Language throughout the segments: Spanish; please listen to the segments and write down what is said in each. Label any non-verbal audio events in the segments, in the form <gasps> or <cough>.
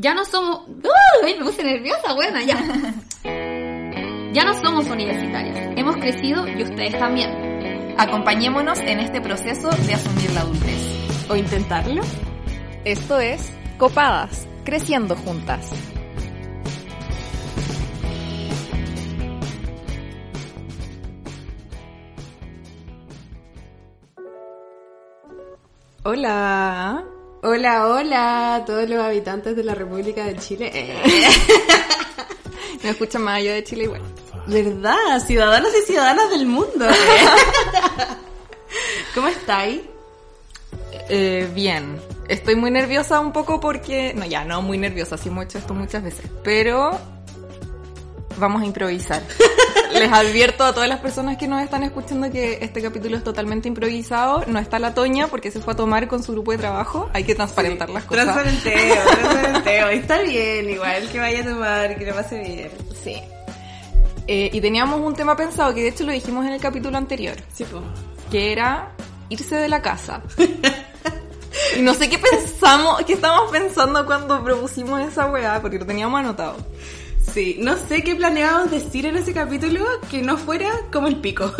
Ya no somos... ¡Uy! Me puse nerviosa, buena, ya. <laughs> Ya no somos universitarias. Hemos crecido y ustedes también. Acompañémonos en este proceso de asumir la adultez. ¿O intentarlo? Esto es Copadas, creciendo juntas. Hola. Hola, hola a todos los habitantes de la República de Chile. Eh. <laughs> Me escucha más yo de Chile igual. ¿Verdad? Ciudadanos y ciudadanas del mundo. <laughs> ¿Cómo estáis? Eh, bien. Estoy muy nerviosa un poco porque... No, ya, no muy nerviosa, sí hemos hecho esto muchas veces. Pero vamos a improvisar. <laughs> Les advierto a todas las personas que nos están escuchando que este capítulo es totalmente improvisado. No está la Toña porque se fue a tomar con su grupo de trabajo. Hay que transparentar las cosas. Transparenteo, <laughs> transparenteo. Está bien, igual que vaya a tomar, que le pase bien. Sí. Eh, y teníamos un tema pensado que de hecho lo dijimos en el capítulo anterior. Sí. Que era irse de la casa. y no sé qué pensamos, qué estábamos pensando cuando propusimos esa weá, porque lo teníamos anotado. Sí, no sé qué planeábamos decir en ese capítulo que no fuera como el pico.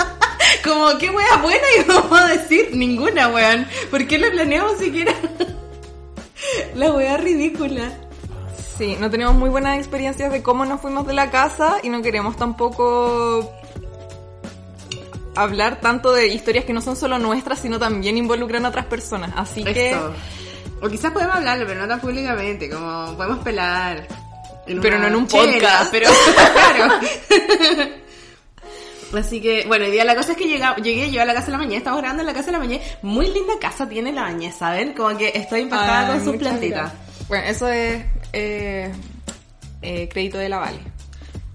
<laughs> como, ¿qué wea buena <laughs> íbamos a decir? Ninguna, weón. ¿Por qué lo planeamos siquiera? <laughs> La wea ridícula. Sí, no tenemos muy buenas experiencias de cómo nos fuimos de la casa y no queremos tampoco hablar tanto de historias que no son solo nuestras, sino también involucran a otras personas. Así que... Eso. O quizás podemos hablarlo, pero no tan públicamente, como podemos pelar. En Pero no en un podcast. pero <laughs> claro. <laughs> Así que, bueno, hoy día la cosa es que llega- llegué yo a la casa de la mañana, estamos grabando en la casa de la mañana. Muy linda casa tiene la bañez, ¿saben? Como que estoy impactada Ay, con sus plantitas. gracias. Bueno, eso es eh, eh, crédito de la Vale.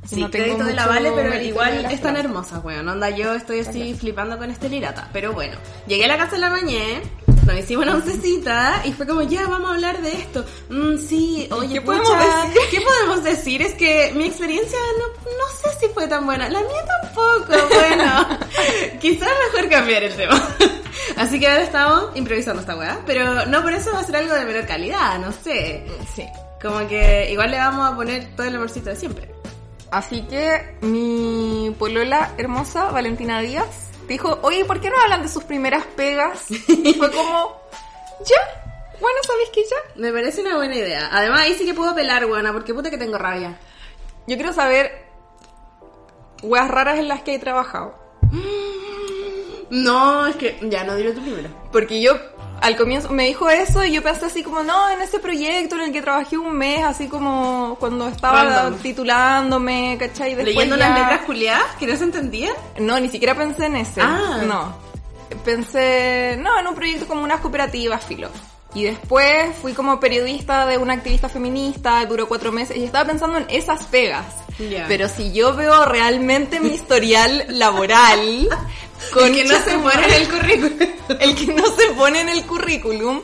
Sí, No crédito de la Vale, pero igual las están flores. hermosas, weón. Onda, yo estoy así flipando con este lirata. Pero bueno, llegué a la casa de la mañana, nos hicimos una oncecita y fue como, ya, vamos a hablar de esto. Mm, sí, oye, ¿Qué pucha, podemos decir? ¿Qué podemos decir? Es que mi experiencia no, no sé si fue tan buena. La mía tampoco, <laughs> bueno. Quizás mejor cambiar el tema. <laughs> Así que ahora estamos improvisando esta weá. Pero no por eso va a ser algo de menor calidad, no sé. Sí. Como que igual le vamos a poner todo el amorcito de siempre. Así que mi polola hermosa, Valentina Díaz, dijo, oye, ¿por qué no hablan de sus primeras pegas? Y fue como, <laughs> ya, bueno, ¿sabéis que ya? Me parece una buena idea. Además, ahí sí que puedo pelar, buena, porque puta que tengo rabia. Yo quiero saber weas raras en las que he trabajado. <gasps> No, es que ya no diré tú primero. Porque yo al comienzo me dijo eso y yo pensé así como, no, en ese proyecto en el que trabajé un mes, así como cuando estaba Random. titulándome, ¿cachai? Después Leyendo ya- las letras culiadas que no se entendían. No, ni siquiera pensé en ese. Ah. No. Pensé, no, en un proyecto como unas cooperativas, filo. Y después fui como periodista de una activista feminista, duró cuatro meses y estaba pensando en esas pegas. Ya. Pero si yo veo realmente mi historial <laughs> laboral, con El que no se pone en el currículum. el que no se pone en el currículum,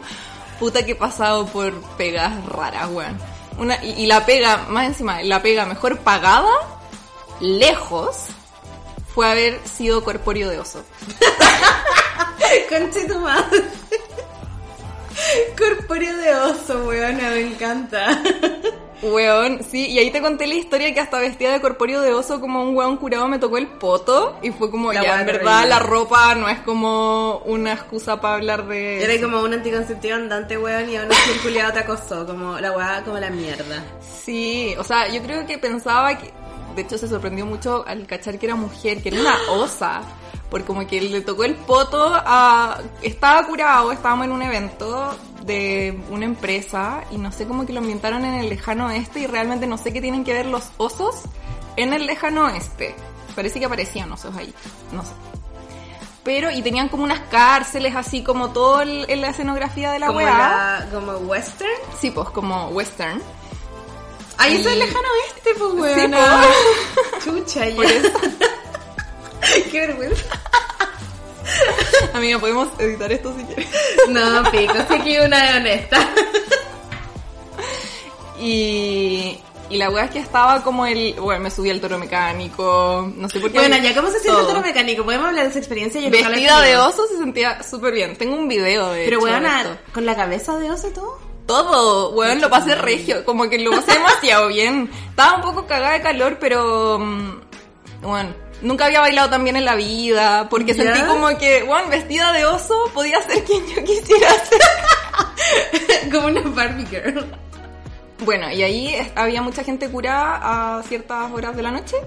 puta que he pasado por pegas raras, weón. Una, y, y la pega, más encima, la pega mejor pagada, lejos, fue haber sido corpóreo de oso. <laughs> Conche tu madre. <laughs> Corpóreo de oso, weona, me encanta. <laughs> Weón, sí, y ahí te conté la historia que hasta vestida de corpóreo de oso como un weón curado me tocó el poto y fue como, La ya, en verdad la ropa no es como una excusa para hablar de... Era como un anticonceptivo andante, weón, y así el culiado te acosó. Como la weá, como la mierda. Sí, o sea, yo creo que pensaba que, de hecho se sorprendió mucho al cachar que era mujer, que era una osa, porque como que le tocó el poto a... Estaba curado, estábamos en un evento de una empresa y no sé cómo que lo ambientaron en el lejano oeste y realmente no sé qué tienen que ver los osos en el lejano oeste. Parece que aparecían osos ahí, no sé. Pero, y tenían como unas cárceles así como todo el- en la escenografía de la como, weá. la, como western. Sí, pues como western. Ay, eso es Y- lejano este, pues, weón. Chucha, ya. <laughs> <laughs> Qué vergüenza. Amiga, podemos editar esto si quieres. No, pico, sé que una honesta. Y, y la wea es que estaba como el. Bueno, me subí al toro mecánico. No sé por qué. Bueno, ya, ¿cómo se siente el toro mecánico? ¿Podemos hablar de esa experiencia? Yo Vestida de oso se sentía súper bien. Tengo un video de Pero, weón. ¿con la cabeza de oso y todo? Todo, weón, lo pasé regio, como que lo pasé demasiado bien. Estaba un poco cagada de calor, pero mm, bueno, nunca había bailado tan bien en la vida, porque ¿Ya? sentí como que, bueno, vestida de oso podía ser quien yo quisiera ser. <laughs> Como una Barbie Girl. Bueno, y ahí había mucha gente curada a ciertas horas de la noche.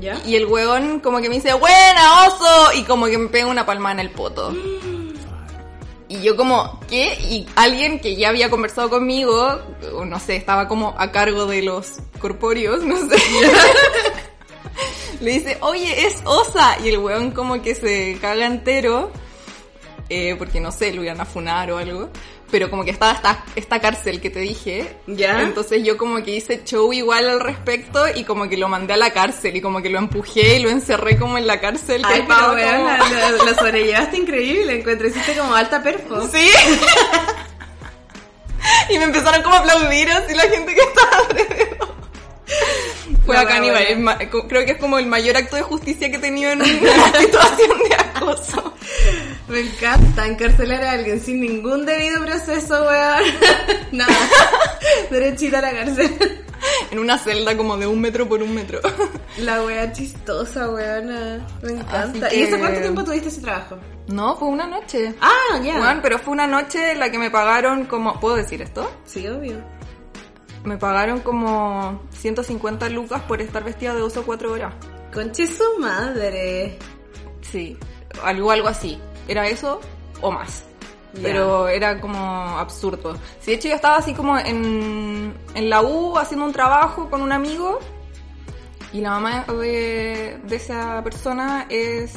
¿Ya? Y el huevón como que me dice, buena oso, y como que me pega una palma en el poto. <gasps> Y yo como, ¿qué? Y alguien que ya había conversado conmigo, no sé, estaba como a cargo de los corpóreos, no sé. <laughs> Le dice, oye, es osa. Y el huevón como que se caga entero, eh, porque no sé, lo iban a funar o algo. Pero como que estaba esta, esta cárcel que te dije. ¿Ya? Entonces yo como que hice show igual al respecto y como que lo mandé a la cárcel y como que lo empujé y lo encerré como en la cárcel. que Ay, pero estaba weón, como- la- la- lo sobrellevaste increíble, encuentro, hiciste como alta perfo. <laughs> Sí. <laughs> y me empezaron como a aplaudir así la gente que estaba alrededor. Fue ma- co- Creo que es como el mayor acto de justicia que he tenido en una <laughs> situación de acoso. Me encanta encarcelar a alguien sin ningún debido proceso, weón. <laughs> Nada. Derechita a la cárcel. En una celda como de un metro por un metro. La wea chistosa, weona. Me encanta. ¿Y eso cuánto tiempo tuviste ese trabajo? No, fue una noche. Ah, ya. Weón, pero fue una noche en la que me pagaron como... ¿Puedo decir esto? Sí, obvio. Me pagaron como 150 lucas por estar vestida de oso cuatro horas. Conche su madre. Sí, algo, algo así. Era eso o más. Pero era como absurdo. Sí, de hecho yo estaba así como en, en la U haciendo un trabajo con un amigo y la mamá de, de esa persona es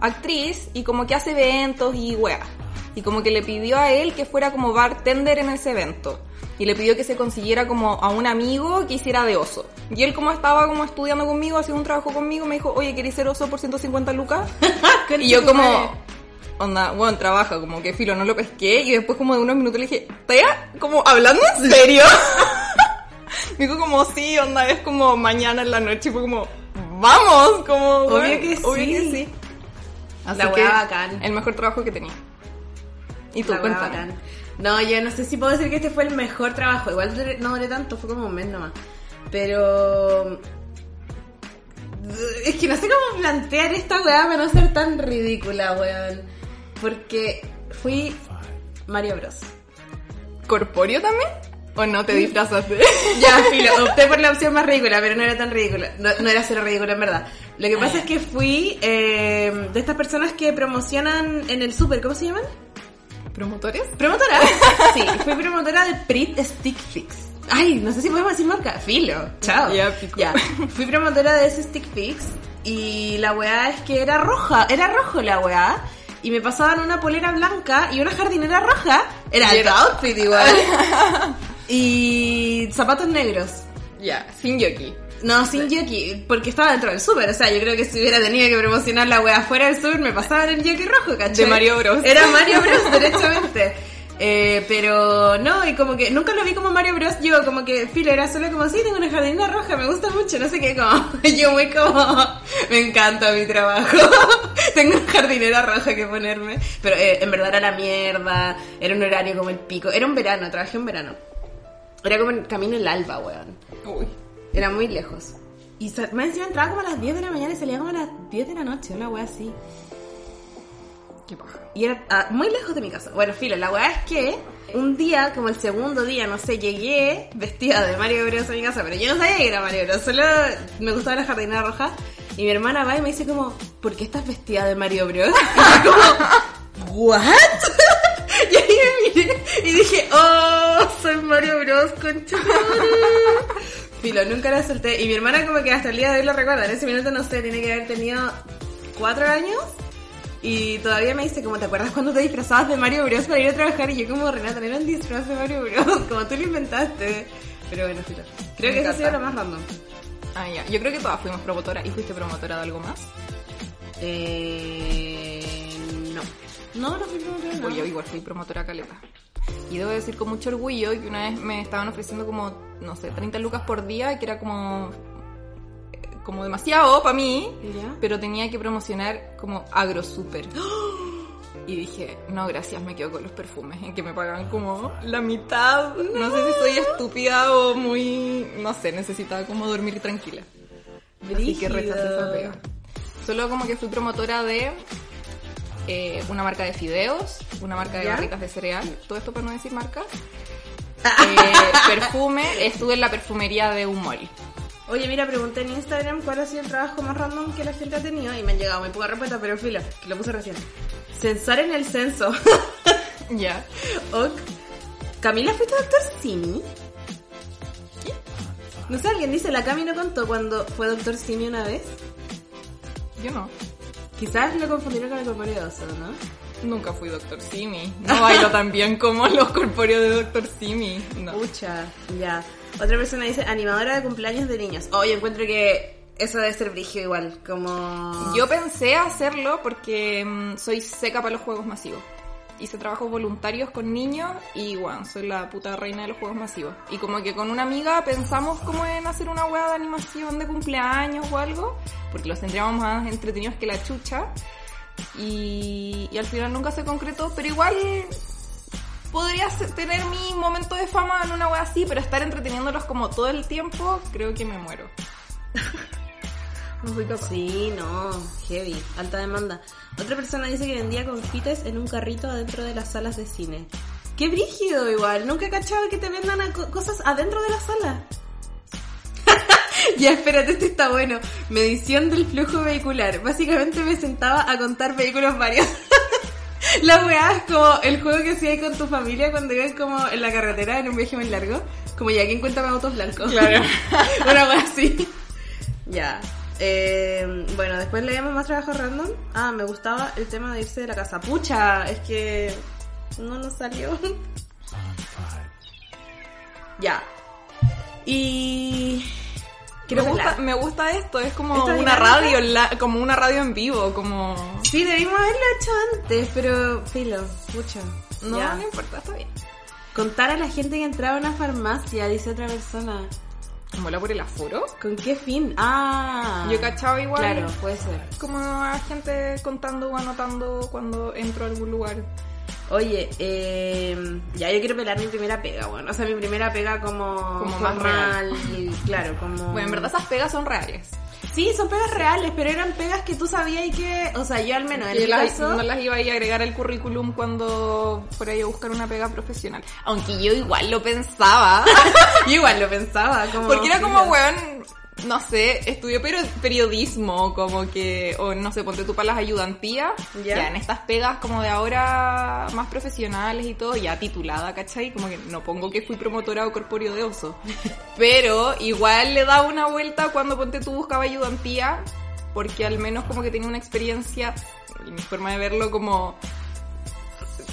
actriz y como que hace eventos y weá. Y como que le pidió a él que fuera como bartender en ese evento. Y le pidió que se consiguiera como a un amigo que hiciera de oso. Y él como estaba como estudiando conmigo, haciendo un trabajo conmigo, me dijo, oye, ¿querés ser oso por 150 lucas? <laughs> y yo como, onda, bueno, trabaja, como que filo, no lo pesqué. Y después como de unos minutos le dije, ¿Tea? Como, ¿hablando en serio? <laughs> <laughs> me dijo como, sí, onda, es como mañana en la noche. Y fue como, vamos, como, Obvio bueno, que sí. Obvio que sí. Así La que, bacán. el mejor trabajo que tenía. Y tú, La cuéntame. No, yo no sé si puedo decir que este fue el mejor trabajo. Igual duré- no duré tanto, fue como un mes nomás. Pero. Es que no sé cómo plantear esta weá para no ser tan ridícula, weón. Porque fui Mario Bros. ¿Corpóreo también? ¿O no te disfrazaste? <laughs> Ya, <laughs> filo, opté por la opción más ridícula, pero no era tan ridícula. No, no era cero ridícula, en verdad. Lo que pasa es que fui eh, de estas personas que promocionan en el súper, ¿cómo se llaman? ¿Promotores? ¿Promotora? <laughs> Sí, fui promotora de Prit Stick Fix. Ay, no sé si podemos decir marca. Filo, chao. Ya, pico. Ya, fui promotora de ese Stick Fix y la weá es que era roja, era rojo la weá. Y me pasaban una polera blanca y una jardinera roja. Era el outfit igual. <laughs> y zapatos negros. Ya, sin yoki. No, sin jockey, porque estaba dentro del súper. O sea, yo creo que si hubiera tenido que promocionar la wea fuera del súper, me pasaban el jockey rojo, ¿cachai? De Mario Bros. Era Mario <laughs> Bros, derechamente. Eh, pero no, y como que nunca lo vi como Mario Bros. Yo, como que, filo, era solo como, sí, tengo una jardinera roja, me gusta mucho, no sé qué, como, <laughs> yo muy como, me encanta mi trabajo. <laughs> tengo una jardinera roja que ponerme. Pero eh, en verdad era la mierda, era un horario como el pico. Era un verano, trabajé un verano. Era como el camino el alba, weón. Uy. Era muy lejos. Y más encima entraba como a las 10 de la mañana y salía como a las 10 de la noche, una wea así. Qué paja. Y era ah, muy lejos de mi casa. Bueno, filo, la wea es que un día, como el segundo día, no sé, llegué vestida de Mario Bros a mi casa, pero yo no sabía que era Mario Bros, solo me gustaba la jardinera roja. Y mi hermana va y me dice como, ¿por qué estás vestida de Mario Bros? <laughs> Y yo como, ¿what? <laughs> y ahí me miré y dije, oh, soy Mario Bros, concha de madre". Filo, nunca la solté. Y mi hermana como que hasta el día de hoy lo recuerda. En ese minuto, no sé, tiene que haber tenido cuatro años. Y todavía me dice, como, ¿te acuerdas cuando te disfrazabas de Mario Bros para ir a trabajar? Y yo como, Renata, no era un disfraz de Mario Bros, <laughs> como tú lo inventaste. Pero bueno, filo. Creo Me que eso ha sido lo encanta. más random. Ah, ya. Yo creo que todas fuimos promotoras. ¿Y fuiste promotora de algo más? Eh, no. No, no fui promotora, no. Pues yo igual fui promotora caleta. Y debo decir con mucho orgullo que una vez me estaban ofreciendo como, no sé, 30 lucas por día, que era como como demasiado para mí, ¿Ya? pero tenía que promocionar como agrosuper. <gasps> Y dije, no, gracias, me quedo con los perfumes, en que me pagan como la mitad. No, sé si soy estúpida o muy, no sé, necesitaba como dormir tranquila. Así que rechacé esa pega. Solo como que fui promotora de eh, una marca de fideos, una marca de ¿Ya? barritas de cereal, todo esto para no decir marcas. Eh, perfume, estuve en la perfumería de un mall. Oye, mira, pregunté en Instagram cuál ha sido el trabajo más random que la gente ha tenido y me han llegado muy poca respuesta, pero filo, que lo puse recién. Censar en el censo. <laughs> Ya. Ok. Camila, ¿fuiste doctor Simi? No sé, alguien dice, la Cami no contó cuando fue doctor Simi una vez. Yo no. Quizás lo confundieron con el corpóreo oso, ¿no? Nunca fui Doctor Simi. No bailo tan bien como los corpóreos de Doctor Simi. No. Pucha, ya. Otra persona dice, animadora de cumpleaños de niños. Oye, encuentro que eso debe ser brigio igual, como... Yo pensé hacerlo porque mm, soy seca para los juegos masivos. Hice trabajos voluntarios con niños y bueno, soy la puta reina de los juegos masivos. Y como que con una amiga pensamos como en hacer una hueá de animación de cumpleaños o algo, porque los tendríamos más entretenidos que la chucha. Y, y al final nunca se concretó, pero igual podría tener mi momento de fama en una wea así, pero estar entreteniéndolos como todo el tiempo, creo que me muero. no soy capaz. Sí, no, heavy, alta demanda. Otra persona dice que vendía confites en un carrito adentro de las salas de cine. Qué brígido igual, nunca he cachado que te vendan a co- cosas adentro de la sala. <laughs> ya, espérate, este está bueno. Medición del flujo vehicular. Básicamente me sentaba a contar vehículos varios. <laughs> La weá es como el juego que hacías con tu familia cuando ibas como en la carretera en un viaje muy largo. Como ya, ¿quién cuenta más autos blancos? Claro. <laughs> Una weá así. Ya. Eh, bueno, después leemos más trabajos random. Ah, me gustaba el tema de irse de la casa. Pucha, es que no nos salió. <laughs> ya. Y... Me, gusta, me gusta esto, es como ¿Esta una radio, la- como una radio en vivo, como... Sí, debimos haberlo hecho antes, pero filo, pucha. No, Ya. no importa, está bien. Contar a la gente que entraba a una farmacia, dice otra persona. ¿Mola por el aforo? ¿Con qué fin? Ah. Yo cachaba igual Claro, puede ser. como a gente contando o anotando cuando entro a algún lugar. Oye, eh, ya yo quiero pelar mi primera pega, bueno. O sea, mi primera pega como, Como más formal, y claro, como... Bueno, en verdad esas pegas son reales. Sí, son pegas reales, pero eran pegas que tú sabías y que... O sea, yo al menos en las- caso... no las iba a ir a agregar al currículum cuando fuera yo a buscar una pega profesional. Aunque yo igual lo pensaba. <laughs> Yo igual lo pensaba, como... Porque era como, weón, no sé, estudió pero periodismo, como que, o no sé, ponte tú para las ayudantías, Ya. ya. en estas pegas como de ahora más profesionales y todo, ya titulada, ¿cachai? Como que no pongo que fui promotora o corpóreo de oso. <laughs> Pero igual le daba una vuelta cuando ponte tú buscaba ayudantía, porque al menos como que tenía una experiencia, y mi forma de verlo como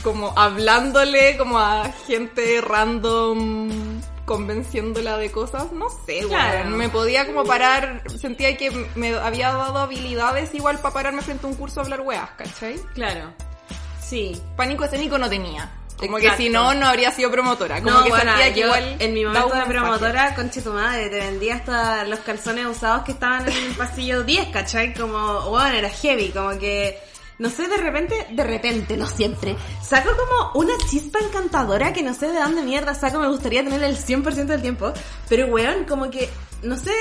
como hablándole como a gente random convenciéndola de cosas, no sé, Claro. me podía como parar, sentía que me había dado habilidades igual para pararme frente a un curso a hablar weas, ¿cachai? Claro. Sí. Pánico escénico no tenía. Como Exacto. que si no, no habría sido promotora. Como no, que bueno, sentía que yo igual en mi momento de promotora, conche tu madre, te vendía hasta los calzones usados que estaban en el pasillo 10, ¿cachai? Como, bueno, era heavy, como que, no sé, de repente, de repente, no siempre, saco como una chispa encantadora que no sé de dónde mierda saco, me gustaría tener el 100% del tiempo, pero weón, como que, no sé,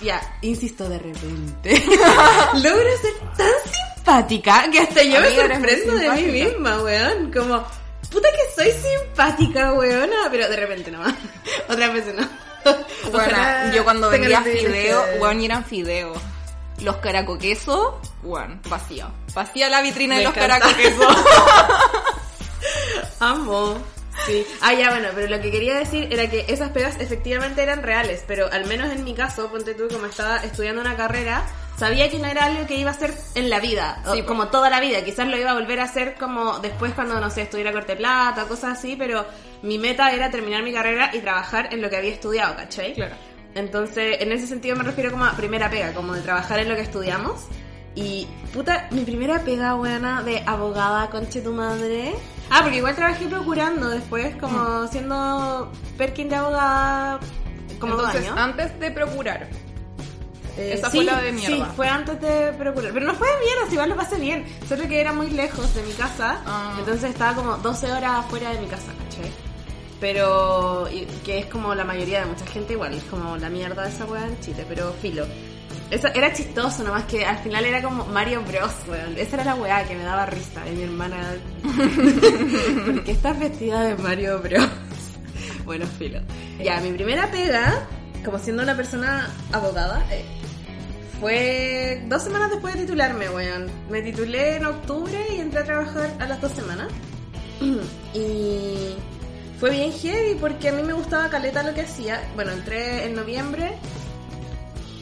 ya, insisto, de repente, <laughs> logro ser tan simpática que hasta yo me Amiga, sorprendo de mí misma, weón, como... Puta que soy simpática, weona, pero de repente nomás. <laughs> Otras veces no. Bueno, yo cuando vendía fideo, de- weón, eran fideos. Los caracoquesos, weón, vacío. Vacía la vitrina Me de los caracoquesos. <laughs> Amo. Sí. Ah, ya, bueno, pero lo que quería decir era que esas pegas efectivamente eran reales, pero al menos en mi caso, ponte tú, como estaba estudiando una carrera, sabía que no era algo que iba a hacer en la vida, o Sí, como toda la vida, quizás lo iba a volver a hacer como después cuando, no sé, estuviera corte plata, cosas así, pero mi meta era terminar mi carrera y trabajar en lo que había estudiado, ¿cachai? Claro. Entonces, en ese sentido me refiero como a primera pega, como de trabajar en lo que estudiamos. Y, puta, mi primera pega, buena de abogada, conche tu madre. Ah, porque igual trabajé procurando después, como siendo Perkin de abogada, como dos Entonces, años. antes de procurar. Eh, esa sí, fue la de mierda. Sí, fue antes de procurar. Pero no fue de mierda, si igual lo pasé bien. Solo que era muy lejos de mi casa. Ah. Entonces estaba como 12 horas fuera de mi casa, ¿cachai? Pero, que es como la mayoría de mucha gente igual, es como la mierda de esa weá en Chile, pero filo. Eso era chistoso, nomás que al final era como Mario Bros, weón. Esa era la weá que me daba risa. Y mi hermana, <laughs> ¿por qué estás vestida de Mario Bros? <laughs> bueno, filo. Ya, mi primera pega, como siendo una persona abogada, eh, fue dos semanas después de titularme, weón. Me titulé en octubre y entré a trabajar a las dos semanas. <clears throat> Y fue bien heavy porque a mí me gustaba caleta lo que hacía. Bueno, entré en noviembre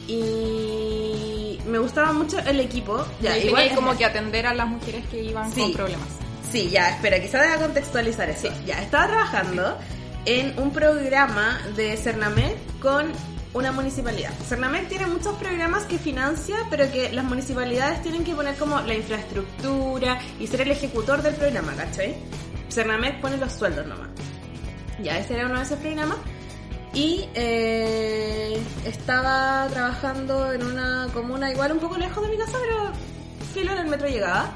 y me gustaba mucho el equipo. Ya, Ya, igual como que atender a las mujeres que iban Sí. con problemas. Sí, ya, espera, quizá deba contextualizar eso. Ya, estaba trabajando en un programa de Cernamed con una municipalidad. Cernamed tiene muchos programas que financia, pero que las municipalidades tienen que poner como la infraestructura y ser el ejecutor del programa, ¿cachai? Cernamed pone los sueldos nomás. Ya, ese era uno de esos programas. Y eh, estaba trabajando en una comuna igual un poco lejos de mi casa, pero filo en el metro llegaba.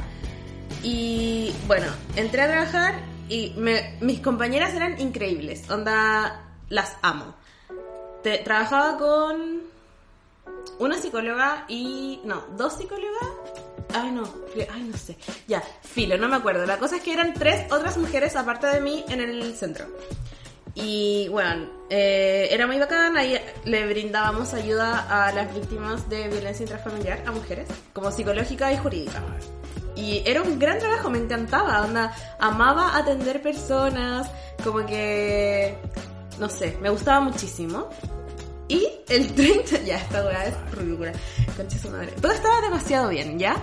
Y bueno, entré a trabajar y mis compañeras eran increíbles. Onda, las amo. Trabajaba con una psicóloga y... No, dos psicólogas. Ay, no, ay, no sé. Ya, filo, no me acuerdo. La cosa es que eran tres otras mujeres aparte de mí en el centro. Y bueno, eh, era muy bacán, ahí le brindábamos ayuda a las víctimas de violencia intrafamiliar, a mujeres, como psicológica y jurídica. Y era un gran trabajo, me encantaba, onda, amaba atender personas, como que, no sé, me gustaba muchísimo. Y el 30, <laughs> ya esta weá es ridícula, concha su madre. Todo estaba demasiado bien, ¿ya?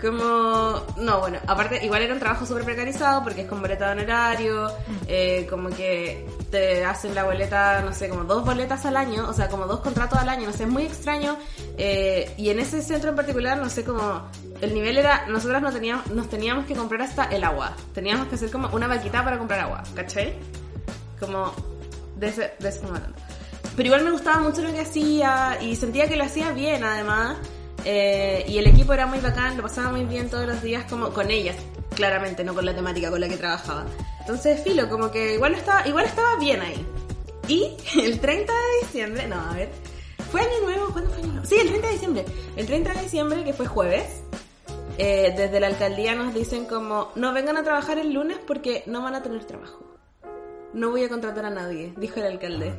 Como, no, bueno, aparte, igual era un trabajo súper precarizado porque es con boleta de honorario, eh, como que te hacen la boleta, no sé, como dos boletas al año, o sea, como dos contratos al año, no sé, es muy extraño. eh, y en ese centro en particular, no sé, como el nivel era, nosotros no teníamos, nos teníamos que comprar hasta el agua, teníamos que hacer como una vaquita para comprar agua, ¿cachai? Como, de ese, de estamos hablando. Pero igual me gustaba mucho lo que hacía y sentía que lo hacía bien además. eh, y el equipo era muy bacán, lo pasaba muy bien todos los días como con ellas, claramente, no con la temática con la que trabajaba. Entonces, filo, como que igual estaba, igual estaba bien ahí. Y <laughs> el 30 de diciembre, no, a ver, ¿fue año nuevo? ¿Cuándo fue año nuevo? Sí, el 30 de diciembre. El 30 de diciembre, que fue jueves, eh, desde la alcaldía nos dicen como, no vengan a trabajar el lunes porque no van a tener trabajo. No voy a contratar a nadie, dijo el alcalde.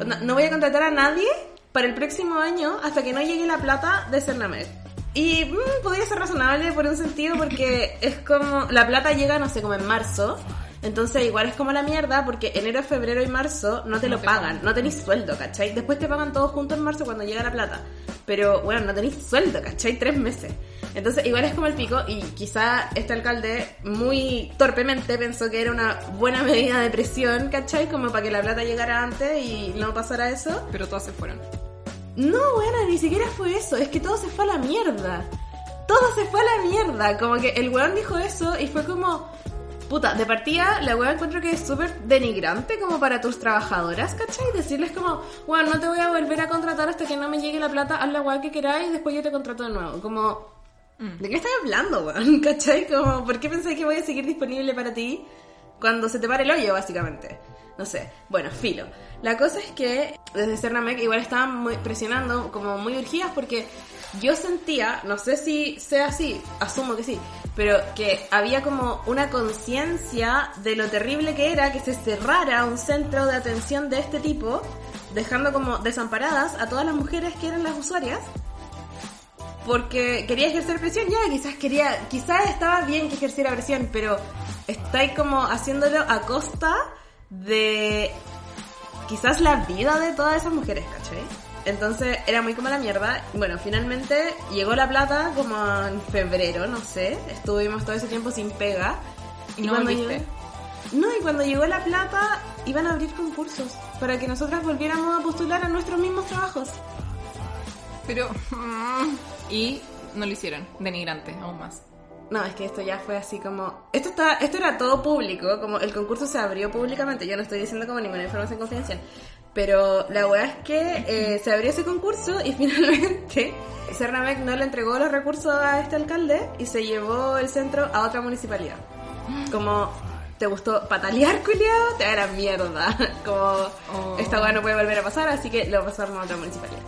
Onda, No voy a contratar a nadie para el próximo año hasta que no llegue la plata de Cernamed. Y mm, podría ser razonable por un sentido porque es como, la plata llega, no sé, como en marzo. Entonces igual es como la mierda porque enero, febrero y marzo no te lo pagan, no tenéis sueldo, ¿cachai? Después te pagan todos juntos en marzo cuando llega la plata. Pero bueno, no tenéis sueldo, ¿cachai? Tres meses. Entonces igual es como el pico y quizá este alcalde muy torpemente pensó que era una buena medida de presión, ¿cachai? Como para que la plata llegara antes y no pasara eso. Pero todas se fueron. No, bueno, ni siquiera fue eso, es que todo se fue a la mierda. Todo se fue a la mierda. Como que el weón dijo eso y fue como. Puta, de partida, la weá encuentro que es súper denigrante como para tus trabajadoras, ¿cachai? Decirles como, weón, no te voy a volver a contratar hasta que no me llegue la plata, haz la weá que queráis y después yo te contrato de nuevo. Como, ¿de qué estás hablando, weón? <laughs> ¿Cachai? Como, ¿por qué pensé que voy a seguir disponible para ti cuando se te pare el hoyo, básicamente? No sé. Bueno, filo. La cosa es que desde Cernamec igual estaban muy presionando, como muy urgidas, porque yo sentía, no sé si sea así, asumo que sí, pero que había como una conciencia de lo terrible que era que se cerrara un centro de atención de este tipo, dejando como desamparadas a todas las mujeres que eran las usuarias porque quería ejercer presión, ya, quizás quería, quizás estaba bien que ejerciera presión, pero estáis como haciéndolo a costa de quizás la vida de todas esas mujeres, ¿cachai? Entonces era muy como la mierda. Bueno, finalmente llegó la plata como en febrero, no sé. Estuvimos todo ese tiempo sin pega. ¿Y no cuando volviste? llegó- No, y cuando llegó la plata, iban a abrir concursos para que nosotras volviéramos a postular a nuestros mismos trabajos. Pero. mm, y no lo hicieron. Denigrante, aún más. No, es que esto ya fue así como... Esto está, esto era todo público, como el concurso se abrió públicamente, yo no estoy diciendo como ninguna información confidencial. Pero la weá es que eh, se abrió ese concurso y <laughs> finalmente Cernamec no le entregó los recursos a este alcalde y se llevó el centro a otra municipalidad. Como, ¿te gustó patalear, culiao? Te da la mierda. <laughs> Como, Oh. esta weá no puede volver a pasar, así que lo pasaron a otra municipalidad.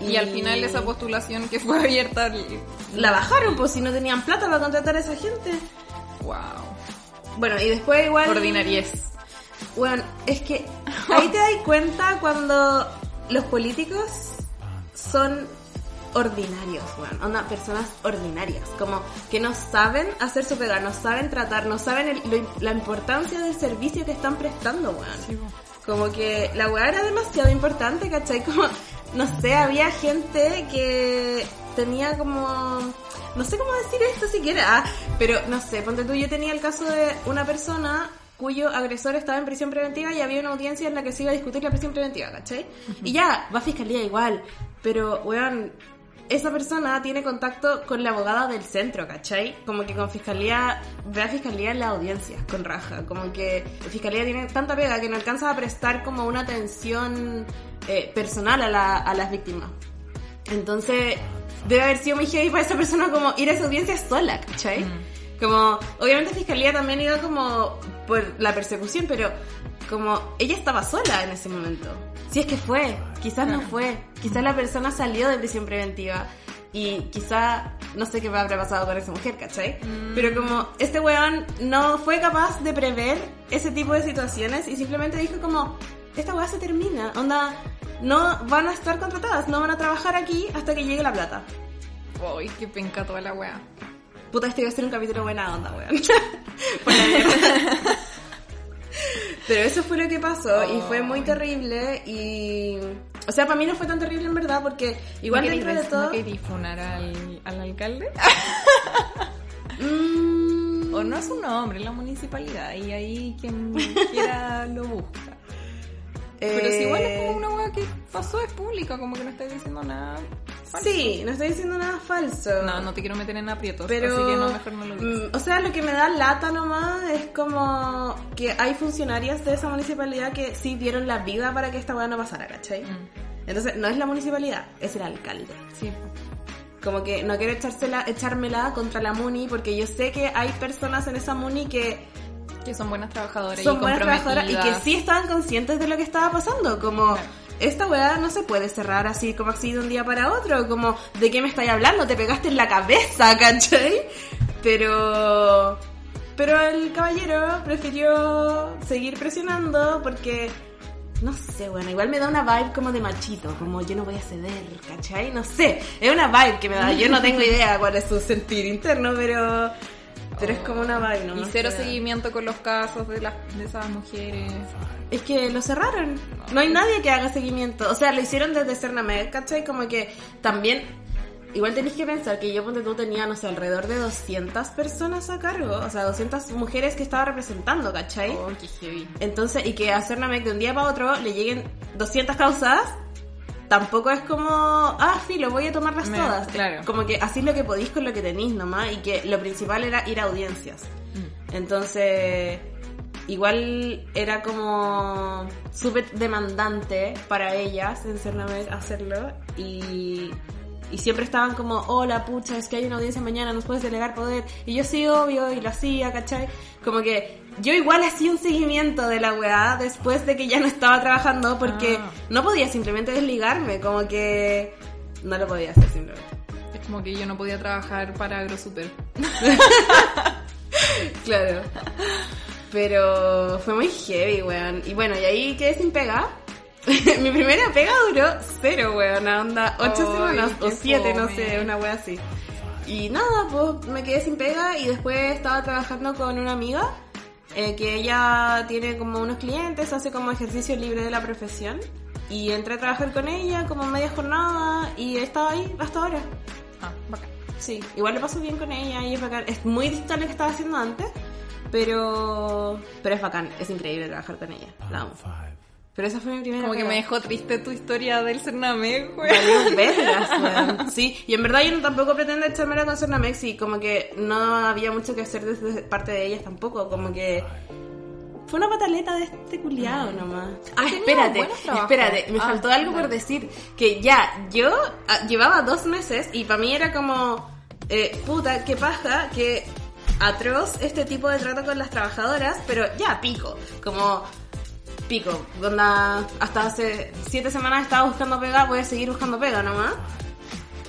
Y, al final esa postulación que fue abierta. La bajaron, pues si no tenían plata para contratar a esa gente. Wow. Bueno, y después igual... Ordinariez. Bueno, es que ahí te das cuenta cuando los políticos son ordinarios, weón. Onda, personas ordinarias. Como que no saben hacer su pega, no saben tratar, no saben el- lo- la importancia del servicio que están prestando, weón. Como que la weá era demasiado importante, ¿cachai? Como, no sé, había gente que tenía como... No sé cómo decir esto siquiera, ah, pero no sé, ponte tú, yo tenía el caso de una persona cuyo agresor estaba en prisión preventiva y había una audiencia en la que se iba a discutir la prisión preventiva, ¿cachai? Y ya, va a fiscalía igual, pero, weón, esa persona tiene contacto con la abogada del centro, ¿cachai? Como que con fiscalía, ve a fiscalía en la audiencia, con raja. Como que fiscalía tiene tanta pega que no alcanza a prestar como una atención eh, personal a, la- a las víctimas. Entonces, debe haber sido muy heavy para esa persona como ir a esa audiencia sola, ¿cachai? Como, obviamente fiscalía también iba como por la persecución, pero como ella estaba sola en ese momento. Si es que fue, quizás no fue, quizás la persona salió de prisión preventiva y quizá no sé qué habrá pasado con esa mujer, ¿cachai? Pero como este weón no fue capaz de prever ese tipo de situaciones y simplemente dijo como, esta weá se termina, onda, no van a estar contratadas, no van a trabajar aquí hasta que llegue la plata. Uy, qué penca toda la wea. Puta, este iba a ser un capítulo buena onda, weón. <laughs> <laughs> Pero eso fue lo que pasó y fue muy terrible y... O sea, para mí no fue tan terrible en verdad porque igual ¿No dentro de todo... ¿No queréis funar al, al alcalde? <laughs> Mm, O no es un nombre, la municipalidad y ahí quien quiera lo busca. Pero si igual es eh, como una wea que pasó, es pública, como que no estáis diciendo nada. falso. Sí, no estoy diciendo nada falso. No, no te quiero meter en aprietos, Pero, así que no, mejor no lo digas. mm, o sea, lo que me da lata nomás es como que hay funcionarias de esa municipalidad que sí dieron la vida para que esta weá no pasara, ¿cachai? Mm. Entonces, no es la municipalidad, es el alcalde. Sí. Como que no quiero echársela, echármela contra la MUNI porque yo sé que hay personas en esa MUNI que Que son buenas trabajadoras son y buenas trabajadoras y que sí estaban conscientes de lo que estaba pasando. Como, Claro. esta weá no se puede cerrar así como así de un día para otro. Como, ¿de qué me estáis hablando? Te pegaste en la cabeza, <laughs> ¿cachai? Pero... Pero el caballero prefirió seguir presionando porque... No sé, bueno, igual me da una vibe como de machito, como yo no voy a ceder, ¿cachai? No sé, es una vibe que me da, yo no tengo <laughs> idea cuál es su sentir interno, pero... Pero es como una ¿no? Y cero seguimiento con los casos de, las, de esas mujeres. Es que lo cerraron. No hay nadie que haga seguimiento. O sea, lo hicieron desde Cernamed, ¿cachai? Como que también... Igual tenéis que pensar que yo, ponte tú, tenía, no sé, alrededor de 200 personas a cargo. O sea, 200 mujeres que estaba representando, ¿cachai? Oh, qué heavy. Entonces, y que a Cernamed de un día para otro le lleguen 200 causas, tampoco es como, ah, sí, lo voy a tomarlas Me- todas. claro. Como que así lo que podéis con lo que tenéis nomás, y que lo principal era ir a audiencias. Mm. Entonces, igual era como súper demandante para ellas en hacerlo, y... Y siempre estaban como, hola, pucha, es que hay una audiencia mañana, nos puedes delegar poder. Y yo sí, obvio, y lo hacía, ¿cachai? Como que yo igual hacía un seguimiento de la weá después de que ya no estaba trabajando porque Ah. no podía simplemente desligarme, como que no lo podía hacer simplemente. Es como que yo no podía trabajar para AgroSuper. <laughs> Claro. Pero fue muy heavy, weón. Y bueno, y ahí quedé sin pega. <laughs> Mi primera pega duró cero, weón. Una onda ocho Ay, semanas o siete, no sé, una wea así. Y nada, pues me quedé sin pega y después estaba trabajando con una amiga eh, que ella tiene como unos clientes, hace como ejercicio libre de la profesión. Y entré a trabajar con ella como media jornada y he estado ahí hasta ahora. Ah, bacán. Sí, igual lo paso bien con ella y es bacán. Es muy distinto a lo que estaba haciendo antes, Pero, pero es bacán, es increíble trabajar con ella. La amo. Pero esa fue mi primera Como que me dejó triste tu historia del Cernamec, güey. <laughs> Vergas. Sí, y en verdad yo no tampoco pretendo echarme la con Cernamex y como que no había mucho que hacer desde parte de ellas tampoco, como que fue una pataleta de este culiado nomás. Ah, espérate, espérate, me Ah, faltó algo por decir, que ya, yo ah, llevaba dos meses y para mí era como, eh, puta, qué paja, que atroz este tipo de trato con las trabajadoras, pero ya, pico, como pico. Onda, hasta hace siete semanas estaba buscando pega, voy a seguir buscando pega nomás.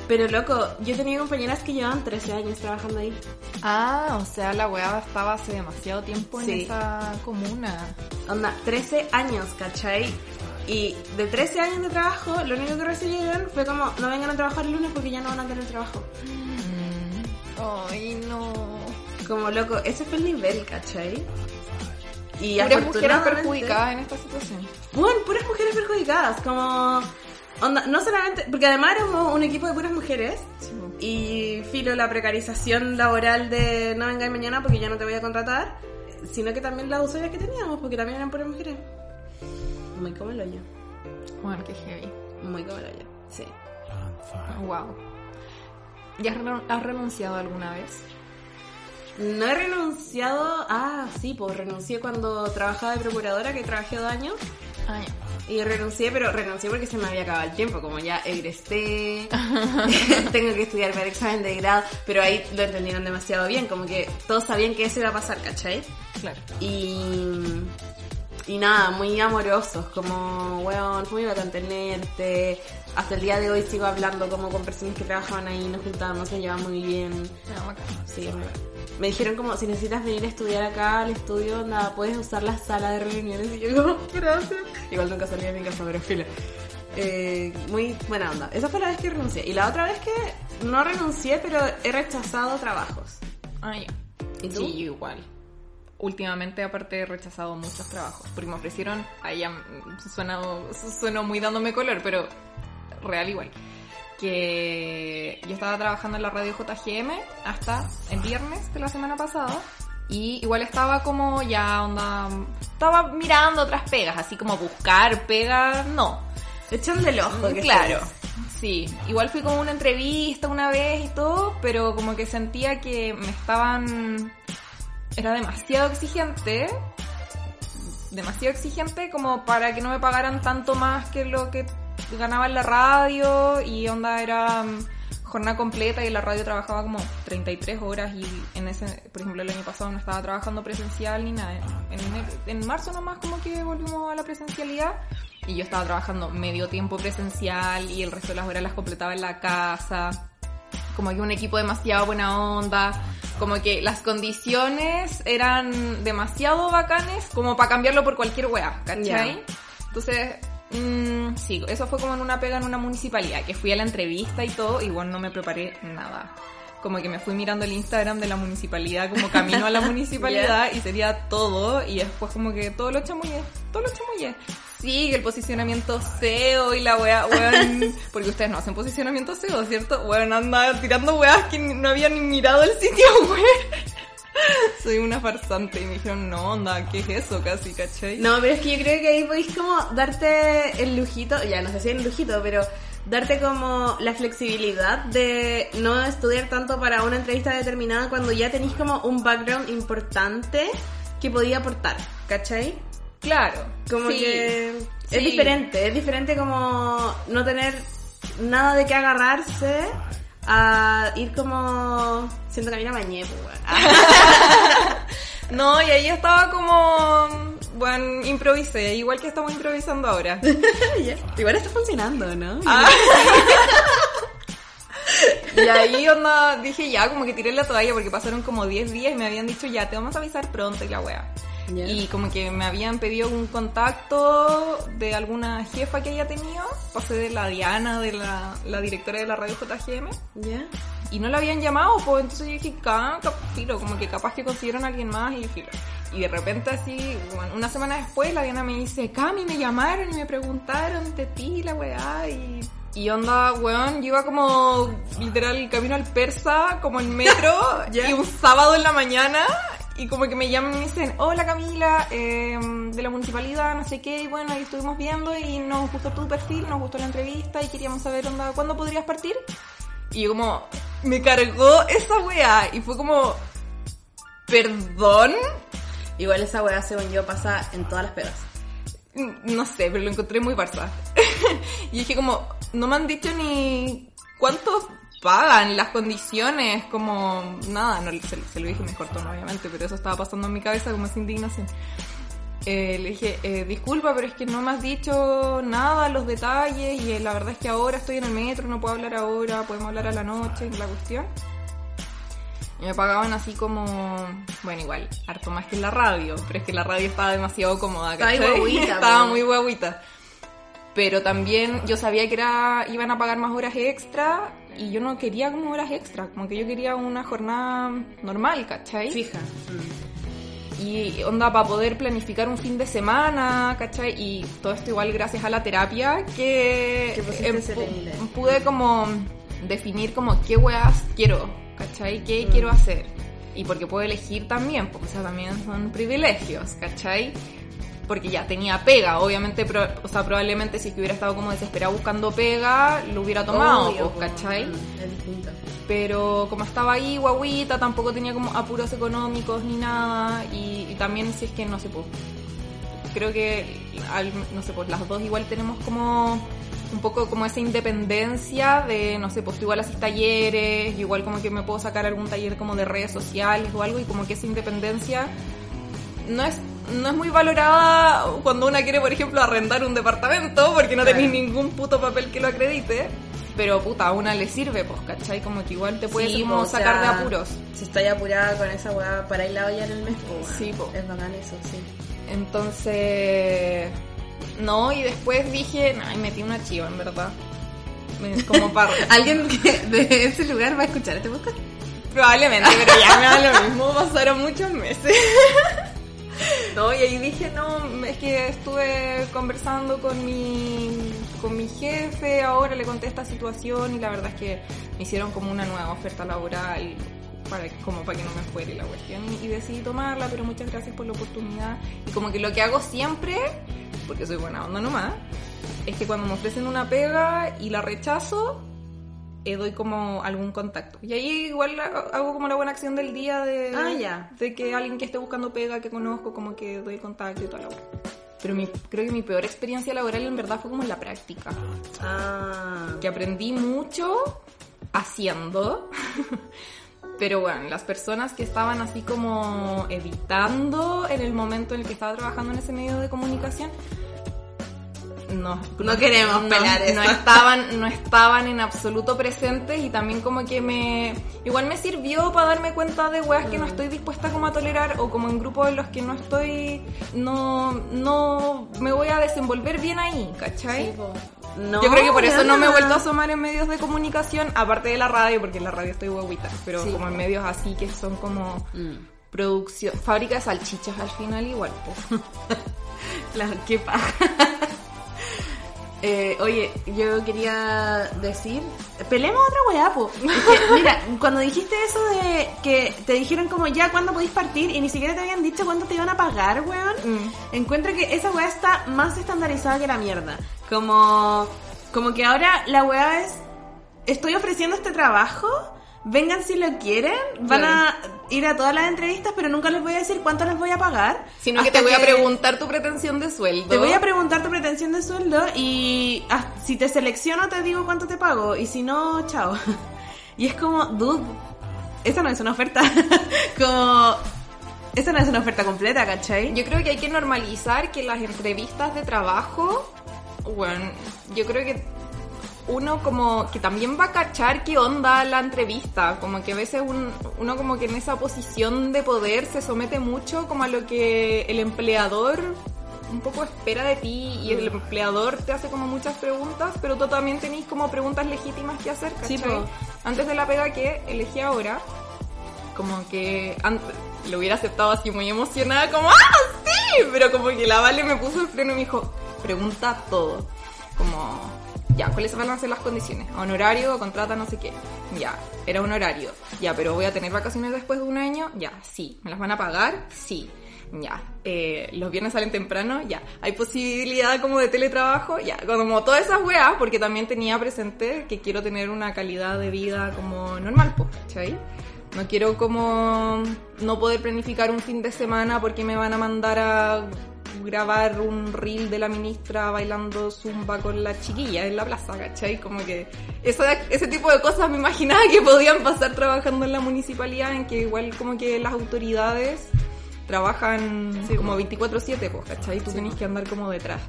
Pero loco, yo tenía compañeras que llevaban 13 años trabajando ahí. Ah, o sea, la weá estaba hace demasiado tiempo en Sí. esa comuna. Onda, 13 años, ¿cachai? Y de 13 años de trabajo, lo único que recibieron fue como, no vengan a trabajar el lunes porque ya no van a tener trabajo. Ay, no. Como loco, ese fue el nivel, ¿cachai? Y Puras mujeres perjudicadas en esta situación. Bueno, puras mujeres perjudicadas, como... Onda, no solamente... Porque además éramos un equipo de puras mujeres. Y filo, la precarización laboral de no vengáis mañana porque ya no te voy a contratar. Sino que también las usuarias que teníamos, porque también eran puras mujeres. Muy como el hoyo. Bueno, qué heavy. Muy como el hoyo, sí. Wow. ¿Ya has renunciado alguna vez? No he renunciado... Ah, sí, pues renuncié cuando trabajaba de procuradora, que trabajé dos años. Ah, ya. Y renuncié, pero renuncié porque se me había acabado el tiempo, como ya egresé, <laughs> tengo que estudiar para el examen de grado, pero ahí lo entendieron demasiado bien, como que todos sabían que eso iba a pasar, ¿cachai? Claro. Y, y nada, muy amorosos, como, weón, muy bacán tenerte. Hasta el día de hoy sigo hablando como con personas que trabajaban ahí, nos juntábamos, nos llevaban muy bien. No, bacán. Sí, muy bacán. Me dijeron como, si necesitas venir a estudiar acá al estudio, nada, puedes usar la sala de reuniones. Y yo como, <laughs> gracias. Igual nunca salí de mi casa, pero fila. Eh, muy buena onda. Esa fue la vez que renuncié. Y la otra vez que no renuncié, pero he rechazado trabajos. Ah, ya. ¿Y tú? Sí, yo igual. Últimamente, aparte, he rechazado muchos trabajos. Porque me ofrecieron, ahí ya mm, suena, suena muy dándome color, pero real igual. Que yo estaba trabajando en la radio JGM hasta el viernes de la semana pasada. Y igual estaba como ya onda. Estaba mirando otras pegas, así como buscar pegas, no. Echando el ojo, que Claro. sí. Igual fui como una entrevista una vez y todo, pero como que sentía que me estaban... Era demasiado exigente, demasiado exigente como para que no me pagaran tanto más que lo que ganaba en la radio y onda era mm, jornada completa y la radio trabajaba como 33 horas y en ese, por ejemplo, el año pasado no estaba trabajando presencial ni nada. En, en marzo nomás como que volvimos a la presencialidad y yo estaba trabajando medio tiempo presencial y el resto de las horas las completaba en la casa. Como que un equipo demasiado buena onda, como que las condiciones eran demasiado bacanes como para cambiarlo por cualquier wea, ¿cachai? Ya. Entonces, mm, sí, eso fue como en una pega en una municipalidad, que fui a la entrevista y todo, y bueno, no me preparé nada. Como que me fui mirando el Instagram de la municipalidad, como camino a la <laughs> municipalidad, y sería todo, y después como que todo lo chamullé, todo lo chamullé. Sí, el posicionamiento SEO y la wea, weón, <laughs> porque ustedes no hacen posicionamiento SEO, ¿cierto? Weón, anda tirando weas que no había ni mirado el sitio, <laughs> weón. <laughs> Soy una farsante y me dijeron, no, onda, ¿qué es eso casi, cachai? No, pero es que yo creo que ahí podéis como darte el lujito, ya no sé si el lujito, pero darte como la flexibilidad de no estudiar tanto para una entrevista determinada cuando ya tenéis como un background importante que podía aportar, ¿cachai? Claro. Como sí, que es diferente, es diferente como no tener nada de qué agarrarse a ir como siento que a mí la bañé, pues, weón. <laughs> No, y ahí estaba como, bueno, improvisé, igual que estamos improvisando ahora. <laughs> Igual está funcionando, ¿no? Ah. <laughs> Y ahí onda, dije ya, como que tiré la toalla porque pasaron como 10 días y me habían dicho ya, te vamos a avisar pronto y la wea. Ya. Y como que me habían pedido un contacto de alguna jefa que haya tenido, pasé de la Diana, de la, la directora de la radio JGM, ¿Ya? y no la habían llamado, pues entonces yo dije, "Ca- cap- filo, como que capaz que consiguieron a alguien más y filo. Y de repente así, bueno, una semana después la Diana me dice, Cami, me llamaron y me preguntaron de ti, la weá, y... Y onda, weón, yo iba como literal camino al persa, como en metro, <laughs> Ya. y un sábado en la mañana, y como que me llaman y me dicen, hola Camila, eh, de la municipalidad, no sé qué, y bueno, ahí estuvimos viendo y nos gustó tu perfil, nos gustó la entrevista y queríamos saber, onda, ¿cuándo podrías partir? Y yo como, me cargó esa weá y fue como, perdón, Igual esa weá, según yo, pasa en todas las pegas. Mm, no sé, pero lo encontré muy barça. <laughs> y dije como, no me han dicho ni cuánto pagan, las condiciones, como nada, no, se, se lo dije mejor tono obviamente, pero eso estaba pasando en mi cabeza como esa indignación. Eh, le dije, eh, disculpa, pero es que no me has dicho nada, los detalles, y eh, la verdad es que ahora estoy en el metro, no puedo hablar ahora, podemos hablar a la noche, la cuestión. Y me pagaban así como, bueno, igual, harto más que en la radio, pero es que la radio estaba demasiado cómoda, <laughs> guaguita, Estaba muy guaguita. Pero también yo sabía que era, iban a pagar más horas extra y yo no quería como horas extra, como que yo quería una jornada normal, ¿cachai? Fija. Y onda para poder planificar un fin de semana, ¿cachai? Y todo esto igual gracias a la terapia que em, pude como definir como qué weas quiero, ¿cachai? ¿Qué quiero hacer? Y porque puedo elegir también, porque o sea, también son privilegios, ¿cachai? Porque ya tenía pega, obviamente, pro- o sea, probablemente si es que hubiera estado como desesperado buscando pega, lo hubiera tomado, Obvio, pues. ¿cachai? Mm, Es distinto. pero como estaba ahí guaguita, tampoco tenía como apuros económicos ni nada, y, y también si es que no sé, pues, creo que, al- no sé, pues las dos igual tenemos como un poco como esa independencia de, no sé, pues tú igual haces talleres, igual como que me puedo sacar algún taller como de redes sociales o algo, y como que esa independencia no es no es muy valorada cuando una quiere, por ejemplo, arrendar un departamento porque no Claro. tenéis ningún puto papel que lo acredite. Pero puta, a una le sirve, pues, ¿cachai? Como que igual te puedes Sí, como sacar sea, de apuros. Si estoy apurada con esa weá para ir la olla en el mes, weón. Sí, po. Es bacán eso, sí. Entonces, no, y después dije, ay, metí una chiva, en verdad. Como <laughs> para... ¿Alguien que de ese lugar va a escuchar este podcast? Probablemente, pero ya me da lo mismo, pasaron muchos meses. <laughs> No, y ahí dije, no, es que estuve conversando con mi, con mi jefe, ahora le conté esta situación y la verdad es que me hicieron como una nueva oferta laboral para, como para que no me fuera y la cuestión y, y decidí tomarla, pero muchas gracias por la oportunidad. Y como que lo que hago siempre, porque soy buena onda nomás, es que cuando me ofrecen una pega y la rechazo, eh, doy como algún contacto. Y ahí igual ha- hago como la buena acción del día de, Ah, ya. de que alguien que esté buscando pega, que conozco, como que doy contacto y toda la. Pero mi, creo que mi peor experiencia laboral en verdad fue como en la práctica. Ah. Que aprendí mucho haciendo. <laughs> Pero bueno, las personas que estaban así como editando en el momento en el que estaba trabajando en ese medio de comunicación, no, No queremos no, pelar no eso. estaban, no estaban en absoluto presentes y también como que me, igual me sirvió para darme cuenta de weas que no estoy dispuesta como a tolerar o como en grupos en los que no estoy, no, no me voy a desenvolver bien ahí, ¿cachai? Sí. No, Yo creo que por eso no me he vuelto a asomar en medios de comunicación, aparte de la radio, porque en la radio estoy huevita, pero Sí. como en medios así que son como Mm. producción, fábrica de salchichas al final igual. pues. <laughs> Claro, qué paja. Eh, oye, yo quería decir, pelemos otra weá, po. Que, mira, cuando dijiste eso de que te dijeron como ya cuándo podéis partir y ni siquiera te habían dicho cuánto te iban a pagar, weón, Mm. encuentro que esa weá está más estandarizada que la mierda. Como, como que ahora la weá es, estoy ofreciendo este trabajo, vengan si lo quieren, van a ir a todas las entrevistas, pero nunca les voy a decir cuánto les voy a pagar. Sino que te voy a preguntar tu pretensión de sueldo. te voy a preguntar tu pretensión de sueldo y ah, si te selecciono te digo cuánto te pago y si no, chao. <laughs> Y es como, dude, esa no es una oferta. <laughs> como, esa no es una oferta completa, ¿cachai? Yo creo que hay que normalizar que las entrevistas de trabajo, bueno, yo creo que uno como que también va a cachar qué onda la entrevista, como que a veces un- uno como que en esa posición de poder se somete mucho como a lo que el empleador un poco espera de ti y el empleador te hace como muchas preguntas, pero tú también tenés como preguntas legítimas que hacer, ¿cachai? Sí, po. Antes de la pega que elegí ahora, como que antes lo hubiera aceptado así muy emocionada, como ¡ah, sí! Pero como que la Vale me puso el freno y me dijo, pregunta todo. Como, Ya, ¿cuáles van a ser las condiciones? Honorario, contrata, no sé qué. Ya, era un horario. Ya, pero voy a tener vacaciones después de un año. Ya, sí. ¿Me las van a pagar? Sí. Ya. Eh, los viernes salen temprano. Ya. ¿Hay posibilidad como de teletrabajo? Ya. Como todas esas weas, porque también tenía presente que quiero tener una calidad de vida como normal, ¿cachai? No quiero como no poder planificar un fin de semana porque me van a mandar a grabar un reel de la ministra bailando zumba con la chiquilla en la plaza, ¿cachai? Como que esa, ese tipo de cosas me imaginaba que podían pasar trabajando en la municipalidad, en que igual como que las autoridades trabajan como 24/7, pues, ¿cachai? Tú tenés que andar como detrás.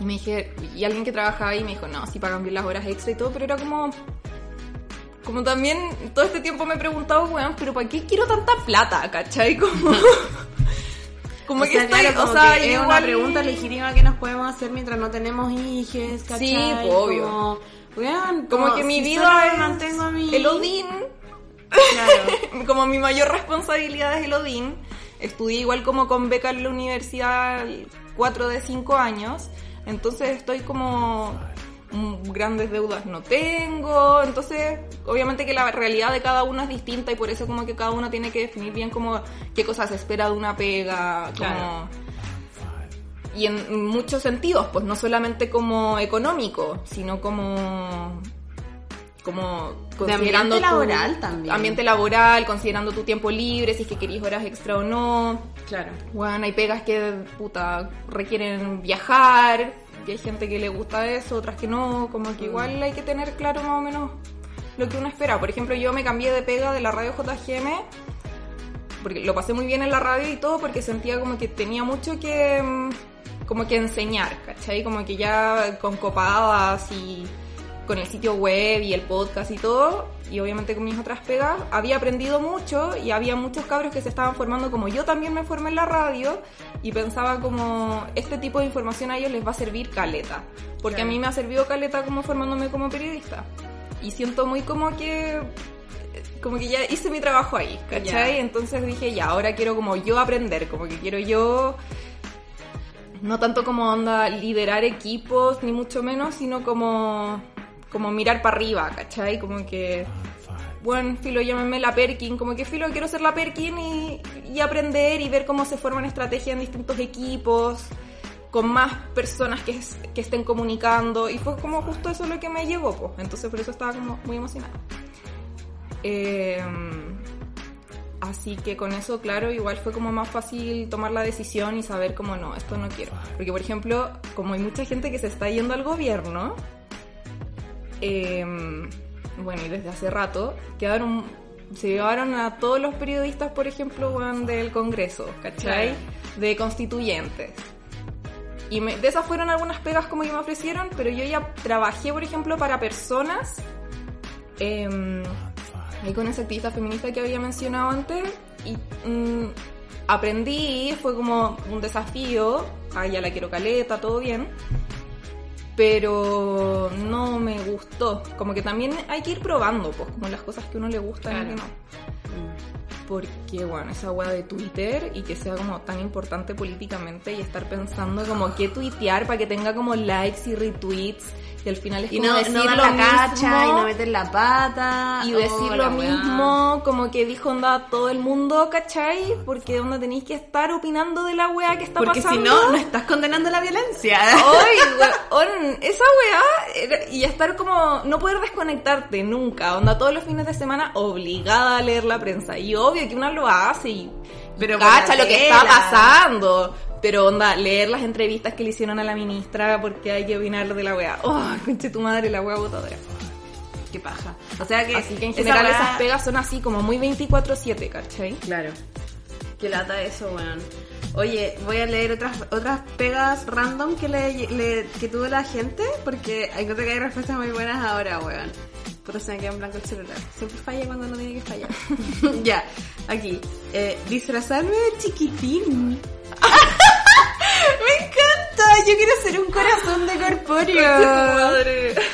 Y me dije, y alguien que trabajaba ahí me dijo, no, sí pagan bien las horas extra y todo, pero era como... Como también todo este tiempo me he preguntado, weón, pero ¿para qué quiero tanta plata, cachai? <laughs> Como... Como o que sea, estoy, claro, o sea, que es una igual- pregunta legítima que nos podemos hacer mientras no tenemos hijos, ¿cachai? Sí, pues, obvio. Como, weón, Como que mi si vida es mantengo a mi... el Odín. Claro. <laughs> como mi mayor responsabilidad es el Odín. Estudié igual como con beca en la universidad 4 de 5 años. Entonces estoy como grandes deudas no tengo. Entonces, obviamente que la realidad de cada uno es distinta y por eso como que cada uno tiene que definir bien como qué cosas espera de una pega. Como... Y en muchos sentidos, pues no solamente como económico, sino como como considerando ambiente tu- laboral también. ambiente laboral, considerando tu tiempo libre, si es que querís horas extra o no. Claro. Bueno, hay pegas que puta requieren viajar, que hay gente que le gusta eso, otras que no, como que igual hay que tener claro más o menos lo que uno espera. Por ejemplo, yo me cambié de pega de la radio JGM porque lo pasé muy bien en la radio y todo porque sentía como que tenía mucho que mm, como que enseñar, ¿cachai? Como que ya con copadas y con el sitio web y el podcast y todo, y obviamente con mis otras pegas, había aprendido mucho y había muchos cabros que se estaban formando como yo también me formé en la radio y pensaba como este tipo de información a ellos les va a servir caleta, porque Claro. a mí me ha servido caleta como formándome como periodista. Y siento muy como que como que ya hice mi trabajo ahí, ¿cachai? Entonces dije, ya, ahora quiero como yo aprender, como que quiero yo, no tanto como onda liderar equipos, ni mucho menos, sino como, como mirar para arriba, ¿cachai? Como que, bueno, filo, llámeme la Perkin, como que filo, quiero ser la Perkin y, y aprender y ver cómo se forman estrategias en distintos equipos, con más personas que, es- que estén comunicando, y fue como justo eso lo que me llegó, pues, entonces por eso estaba como muy emocionada. Eh, así que con eso, claro, igual fue como más fácil tomar la decisión y saber como no, esto no quiero. Porque, por ejemplo, como hay mucha gente que se está yendo al gobierno, eh, bueno, y desde hace rato, quedaron, se llevaron a todos los periodistas, por ejemplo, weón, del Congreso, ¿cachai? De constituyentes. Y me- de esas fueron algunas pegas como que me ofrecieron, pero yo ya trabajé, por ejemplo, para personas eh, ahí con esa activista feminista que había mencionado antes y mm, aprendí, fue como un desafío, ah, ya la quiero caleta, todo bien, pero no me gustó, como que también hay que ir probando, pues, como las cosas que a uno le gustan y Claro. que no. Porque, bueno, esa weá de Twitter y que sea como tan importante políticamente y estar pensando como qué tuitear para que tenga como likes y retweets y al final es Y como no, decir no dar lo la cacha mismo y no meter la pata. y Oh, decir la lo weá. mismo como que dijo onda todo el mundo, ¿cachai? Porque onda tenéis que estar opinando de la weá que está Porque pasando. si no, no estás condenando la violencia. <laughs> Weón, esa weá, era- y estar como, no poder desconectarte nunca, onda todos los fines de semana obligada a leer la prensa, y obvio que una lo hace y, Pero cacha lo que está pasando, pero onda, leer las entrevistas que le hicieron a la ministra porque hay que opinar de la weá, oh, conche tu madre, la weá botadora. Qué paja. O sea que. Así que en esa general weá- esas pegas son así como muy 24-7, ¿cachai? Claro. Qué lata eso, weón. Oye, voy a leer otras otras pegas random que le, le- que tuvo la gente, porque encuentro que hay respuestas muy buenas ahora, weón. Pero se me queda en blanco el celular. Siempre falla cuando no tiene que fallar. <laughs> ya, aquí. Eh, disfrazarme de chiquitín. <laughs> me encanta. Yo quiero ser un corazón de corpóreo. madre. <laughs>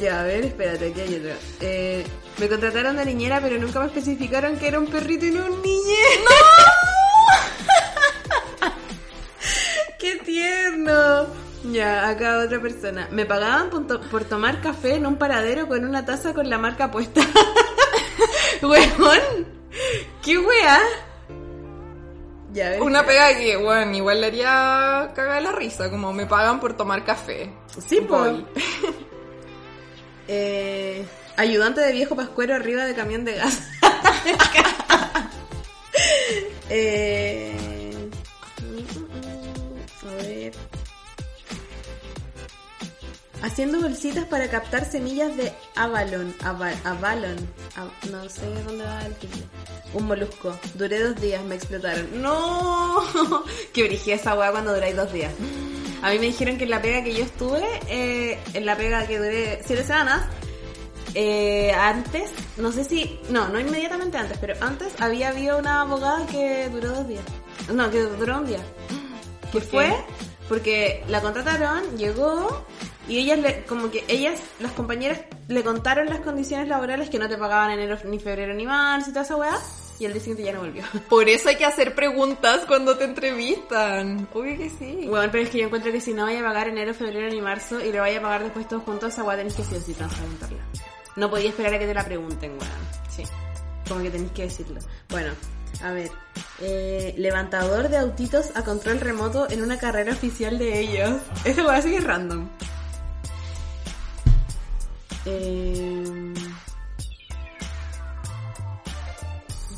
Ya, a ver, espérate, aquí hay otra. Eh, me contrataron de niñera, pero nunca me especificaron que era un perrito y no un niñe. ¡No! <laughs> ¡Qué tierno! Ya, acá otra persona. Me pagaban por, to- por tomar café en un paradero con una taza con la marca puesta. <laughs> Weón. ¿Qué wea? Ya. Una pega que, bueno, igual le haría cagar la risa, como me pagan por tomar café. Sí. Voy. <laughs> Eh, ayudante de viejo pascuero arriba de camión de gas. <laughs> eh, Haciendo bolsitas para captar semillas de Avalon. Ava- Avalon. A- no sé dónde va el título. Un molusco. Duré dos días, me explotaron. ¡No! <laughs> ¡Qué brigida esa weá cuando duráis dos días! A mí me dijeron que en la pega que yo estuve, eh, en la pega que duré siete semanas, eh, antes, no sé si, no, no inmediatamente antes, pero antes había habido una abogada que duró dos días. No, que duró un día. <gasps> Que ¿Por qué? fue porque la contrataron, llegó y ellas, le, como que ellas, las compañeras, le contaron las condiciones laborales que no te pagaban enero, ni febrero, ni marzo y toda esa weá. Y el día siguiente ya no volvió. <laughs> Por eso hay que hacer preguntas cuando te entrevistan. Obvio que sí. Bueno, pero es que yo encuentro que si no vaya a pagar enero, febrero ni marzo y le vaya a pagar después todos juntos, esa weá tenés que sí o sí transparentarla. No podía esperar a que te la pregunten, weón. Sí. Como que tenés que decirlo. Bueno, a ver. Eh, levantador de autitos a control remoto en una carrera oficial de ellos. Esa weá sí que es random. Eh,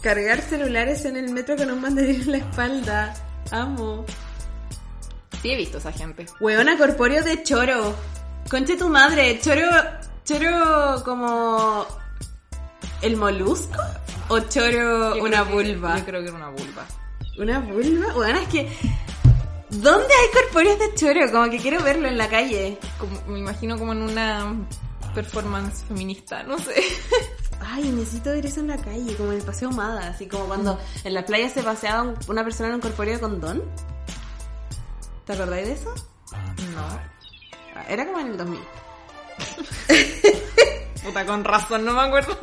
cargar celulares en el metro con un banderín en la espalda. Amo. Sí he visto esa gente. Hueona corpóreo de choro. Conche tu madre. Choro. Choro como. ¿El molusco? ¿O choro Yo una que- vulva? Yo creo que era una vulva. ¿Una vulva? Bueno, es que. ¿Dónde hay corpóreos de choro? Como que quiero verlo en la calle. Como- me imagino como en una performance feminista, no sé. Ay, necesito ver eso en la calle, como en el paseo Humada, así como cuando en la playa se paseaba un- una persona en un corpóreo con don. ¿Te acordáis de eso? No. Ah, Era como en el 2000. <laughs> Puta, con razón, no me acuerdo.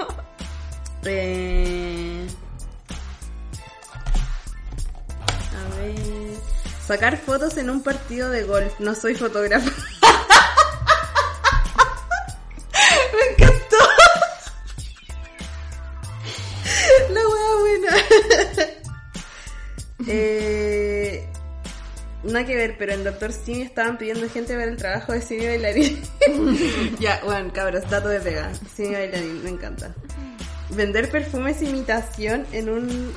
Eh... A ver. Sacar fotos en un partido de golf. No soy fotógrafo. Nada que ver, pero en Doctor Simi estaban pidiendo gente para el trabajo de Simi Bailarín. <laughs> ya, bueno, cabros, dato de pega. Simi Bailarín, me encanta. Vender perfumes imitación en un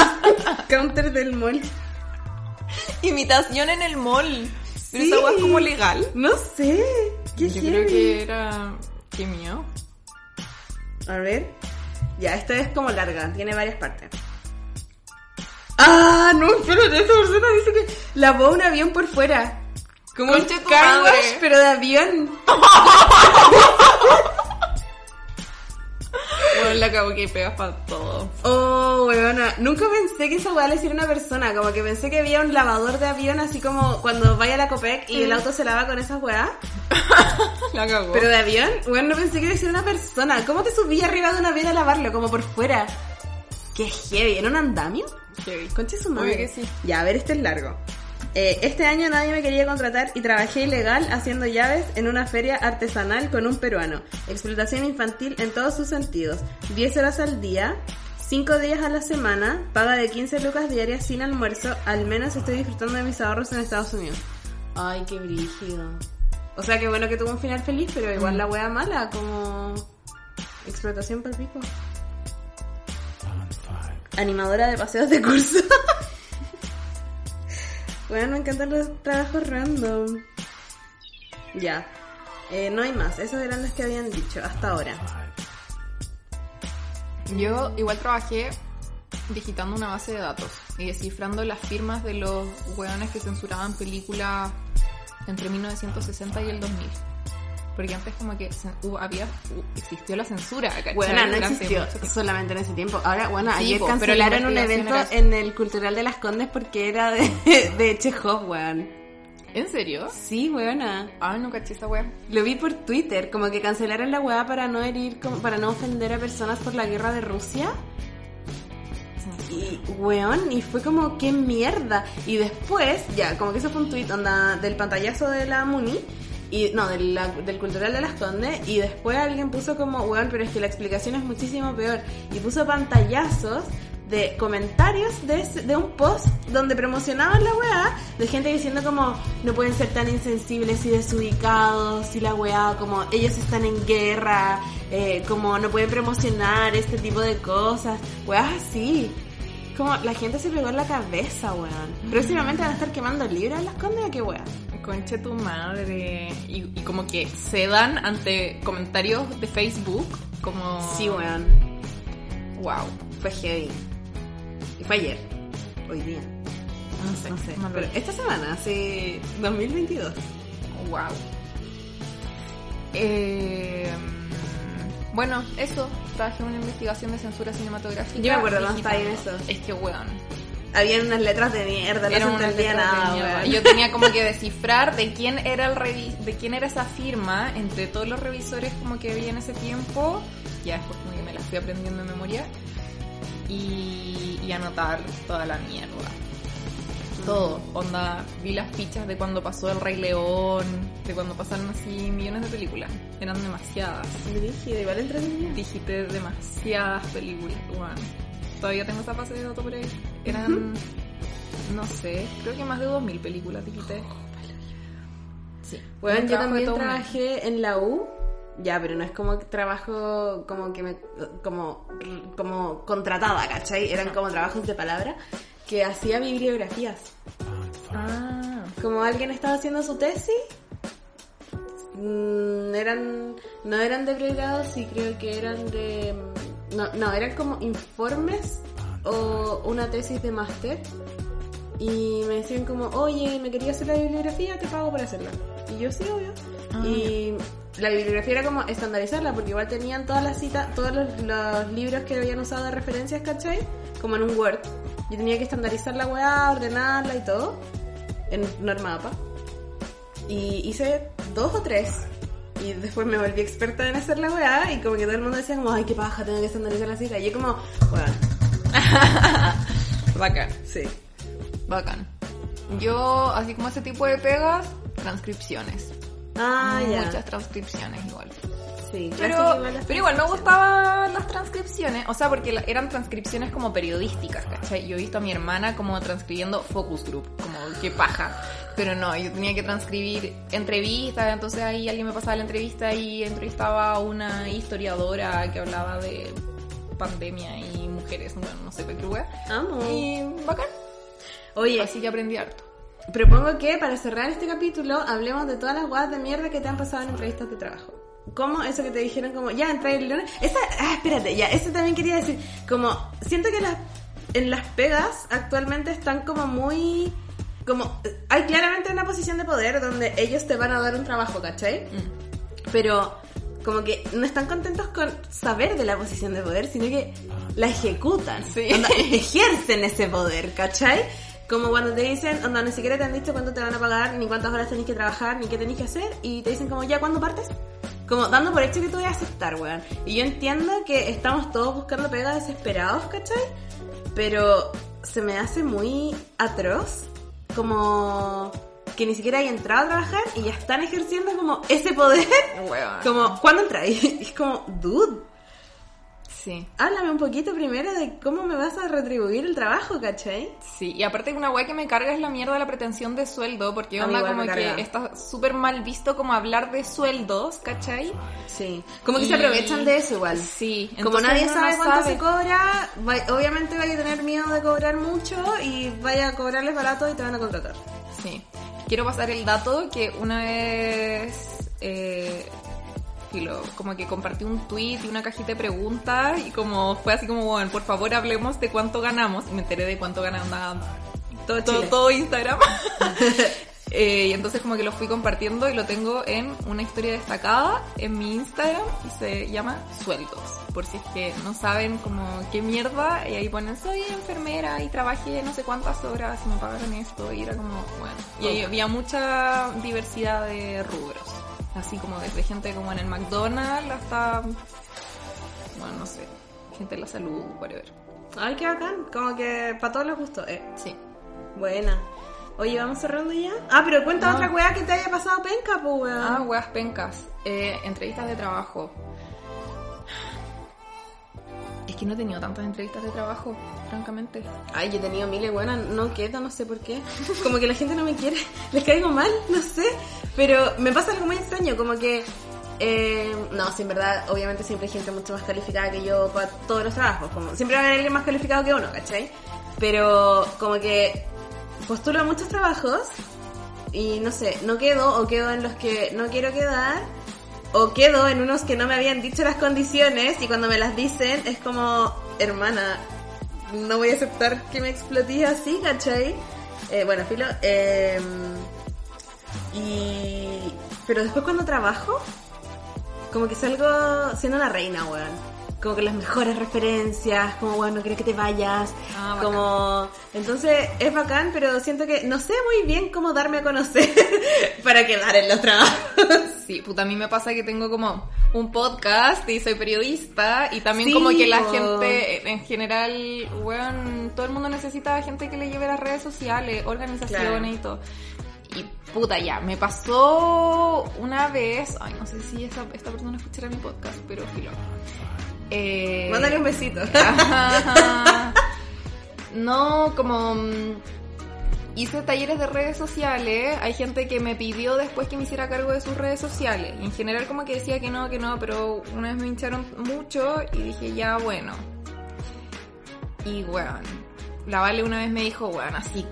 <laughs> counter del mall. Imitación en el mall. Pero Sí. esa weá es como legal. No sé. Qué Yo heavy. creo que era. Qué mío. A ver. Ya, esta es como larga, tiene varias partes. Ah, no, espérate, esa persona dice que lavó un avión por fuera. Como un car wash, pero de avión. Bueno, la cago que pegas para todo. Oh, weona. Nunca pensé que esa weá le hiciera una persona. Como que pensé que había un lavador de avión, así como cuando vaya a la Copec y el auto se lava con esas weá. <laughs> La cagó. Pero de avión, bueno, no pensé que iba a ser una persona. ¿Cómo te subí arriba de un avión a lavarlo? Como por fuera. Qué heavy. ¿En un andamio? Heavy. Conche su madre. Obvio que sí. Ya, a ver, este es largo. Eh, este año nadie me quería contratar y trabajé ilegal haciendo llaves en una feria artesanal con un peruano. Explotación infantil en todos sus sentidos. 10 horas al día, 5 días a la semana, paga de 15 lucas diarias sin almuerzo. Al menos estoy disfrutando de mis ahorros en Estados Unidos. Ay, qué brígido. O sea, que bueno que tuvo un final feliz, pero igual la wea mala, como explotación por pico. Animadora de paseos de curso. <laughs> bueno, me encantan los trabajos random. Ya. Eh, no hay más. Esos eran los que habían dicho hasta ahora. Yo igual trabajé digitando una base de datos y descifrando las firmas de los hueones que censuraban películas entre 1960 y el 2000. Porque antes como que hubo- había, hu- existió la censura, ¿cachai? Bueno, no existió solamente en ese tiempo. Ahora, bueno, Sí, ayer po, pero la cancelaron un evento era- en el Cultural de las Condes porque era de, <laughs> de Chekhov, weón. ¿En serio? Sí, weona. Ah, no caché esa wea. Lo vi por Twitter, como que cancelaron la weá para no herir, como para no ofender a personas por la guerra de Rusia. Y, weón, y fue como, qué mierda. Y después, ya, como que eso fue un tweet onda, del pantallazo de la Muni. Y, no, del, la- del cultural de las Condes. Y después alguien puso como, weón, pero es que la explicación es muchísimo peor. Y puso pantallazos de comentarios de, de un post donde promocionaban la weá de gente diciendo como no pueden ser tan insensibles y desubicados y la weá como ellos están en guerra eh, como no pueden promocionar este tipo de cosas weá así como la gente se pegó en la cabeza weón próximamente van a estar quemando libros en las condes qué weá Conche tu madre. Y, y como que se dan ante comentarios de Facebook. Como. sí weón Wow. fue heavy y fue ayer hoy día No sé. no sé pero esta semana hace 2022 Wow. Eh, bueno, eso. Traje una investigación de censura cinematográfica. Yo me acuerdo cuando estaba en eso. Es que, weón. habían unas letras de mierda no se entendía nada weón. Yo tenía como que <laughs> descifrar de quién era el revi- de quién era esa firma entre todos los revisores como que había en ese tiempo. Ya después como que me la fui aprendiendo de memoria. Y, y anotar toda la mierda. Todo. Onda, vi las fichas de cuando pasó El Rey León, de cuando pasaron así millones de películas. Eran demasiadas. Brígido, igual entretenida. Digité demasiadas películas, weón. Todavía tengo esa fase de dato por ahí. Eran, no sé, creo que más de 2.000 películas digité. Sí. Bueno, yo también trabajé en la U. Ya, pero no es como trabajo como que me como como contratada, ¿cachai? Eran como trabajos de palabra que hacía bibliografías. Ah, Como alguien estaba haciendo su tesis, mm, eran no eran de pregrado, sí creo que eran de no, no, eran como informes o una tesis de máster y me decían como, oye, me quería hacer la bibliografía, te pago por hacerla. Y yo sí, obvio. Ah, y la bibliografía era como estandarizarla, porque igual tenían todas las citas, todos los, los libros que habían usado de referencias, ¿cachai? Como en un Word. Yo tenía que estandarizar la weá, ordenarla y todo, en Normapa. Y hice dos o tres. Y después me volví experta en hacer la weá, y como que todo el mundo decía como, ay, qué paja, tengo que estandarizar la cita. Y yo como, weón, <laughs> bacán, sí. bacán. Yo, así como ese tipo de pegas, transcripciones. Ah, ya. Muchas transcripciones igual. Sí, Pero, pero igual me gustaban las transcripciones, o sea, porque eran transcripciones como periodísticas, ¿cachai? Yo he visto a mi hermana como transcribiendo focus group, como qué paja. Pero no, yo tenía que transcribir entrevistas, entonces ahí alguien me pasaba la entrevista y entrevistaba a una historiadora que hablaba de pandemia y mujeres, bueno, no sé qué wea. Amo. Y bacán, Oye, así que aprendí harto. Propongo que para cerrar este capítulo hablemos de todas las guadas de mierda que te han pasado en entrevistas de trabajo. ¿Cómo eso que te dijeron como, ya, entra el lunes? Esa, ah, espérate, ya, eso también quería decir. Como, siento que las, en las pegas actualmente están como muy... Como, hay claramente una posición de poder donde ellos te van a dar un trabajo, ¿cachai? Pero como que no están contentos con saber de la posición de poder, sino que la ejecutan. Sí. Onda, <laughs> ejercen ese poder, ¿cachai? Como cuando te dicen, onda, ni siquiera te han dicho cuánto te van a pagar, ni cuántas horas tenés que trabajar, ni qué tenés que hacer, y te dicen como, ya, ¿cuándo partes? Como dando por hecho que tú vas a aceptar, weón. Y yo entiendo que estamos todos buscando pega desesperados, ¿cachai? Pero se me hace muy atroz, como que ni siquiera hay entrado a trabajar y ya están ejerciendo como ese poder. Weón. Como, ¿cuándo entráis? <laughs> Es como, dude, Sí. háblame un poquito primero de cómo me vas a retribuir el trabajo, ¿cachai? Sí, y aparte una weá que me carga es la mierda de la pretensión de sueldo, porque onda como que está súper mal visto como hablar de sueldos, ¿cachai? Sí. Como que Y- se aprovechan de eso igual. Sí, Como nadie sabe cuánto sabe. se cobra, va- obviamente vaya a tener miedo de cobrar mucho y vaya a cobrarles barato y te van a contratar. Sí. Quiero pasar el dato que una vez, eh, filo, como que compartí un tweet y una cajita de preguntas y como fue así como, bueno, por favor hablemos de cuánto ganamos. Y me enteré de cuánto ganaba Todo todo, todo Instagram. <laughs> <laughs> Eh, y entonces como que lo fui compartiendo y lo tengo en una historia destacada en mi Instagram y se llama Sueldos. Por si es que no saben como qué mierda, y ahí ponen soy enfermera y trabajé no sé cuántas horas y me pagaron esto y era como, bueno. Y ahí había mucha diversidad de rubros. Así como desde gente como en el McDonald's hasta, bueno, no sé, gente de la salud, whatever. Ay, qué bacán. Como que para todos los gustos. Eh. Sí. Buena. Oye, ¿vamos cerrando ya? Ah, pero cuenta No. otra weá que te haya pasado penca, pues weón. Ah, weas pencas. Eh, entrevistas de trabajo. Que no he tenido tantas entrevistas de trabajo, francamente. Ay, yo he tenido miles, buenas, no quedo, no sé por qué. <laughs> Como que la gente no me quiere, <laughs> les caigo mal, no sé. Pero me pasa algo muy extraño, como que... eh, no, sí, en verdad, obviamente siempre hay gente mucho más calificada que yo para todos los trabajos. Como, siempre va a haber alguien más calificado que uno, ¿cachai? Pero como que postulo a muchos trabajos y no sé, no quedo o quedo en los que no quiero quedar o quedo en unos que no me habían dicho las condiciones y cuando me las dicen es como, hermana, no voy a aceptar que me explotes así, ¿cachai? Eh, bueno, filo. eh, y... Pero después cuando trabajo, como que salgo siendo una reina, weón. Como que las mejores referencias, como, weón, no que te vayas. Ah, como... Entonces es bacán, pero siento que no sé muy bien cómo darme a conocer <laughs> para quedar en los trabajos. Sí, puta, a mí me pasa que tengo como un podcast y soy periodista y también Sí, como que la gente en general, weón, todo el mundo necesita gente que le lleve las redes sociales, organizaciones y todo. Y puta, ya, me pasó una vez, ay, no sé si esa, esta persona escuchará mi podcast, pero filo. Eh, Mándale un besito. <laughs> Ajá. No, como mm, hice talleres de redes sociales, hay gente que me pidió después que me hiciera cargo de sus redes sociales. Y en general como que decía que no, que no, pero una vez me hincharon mucho y dije, ya, bueno. Y weón, la Vale una vez me dijo, weón, así.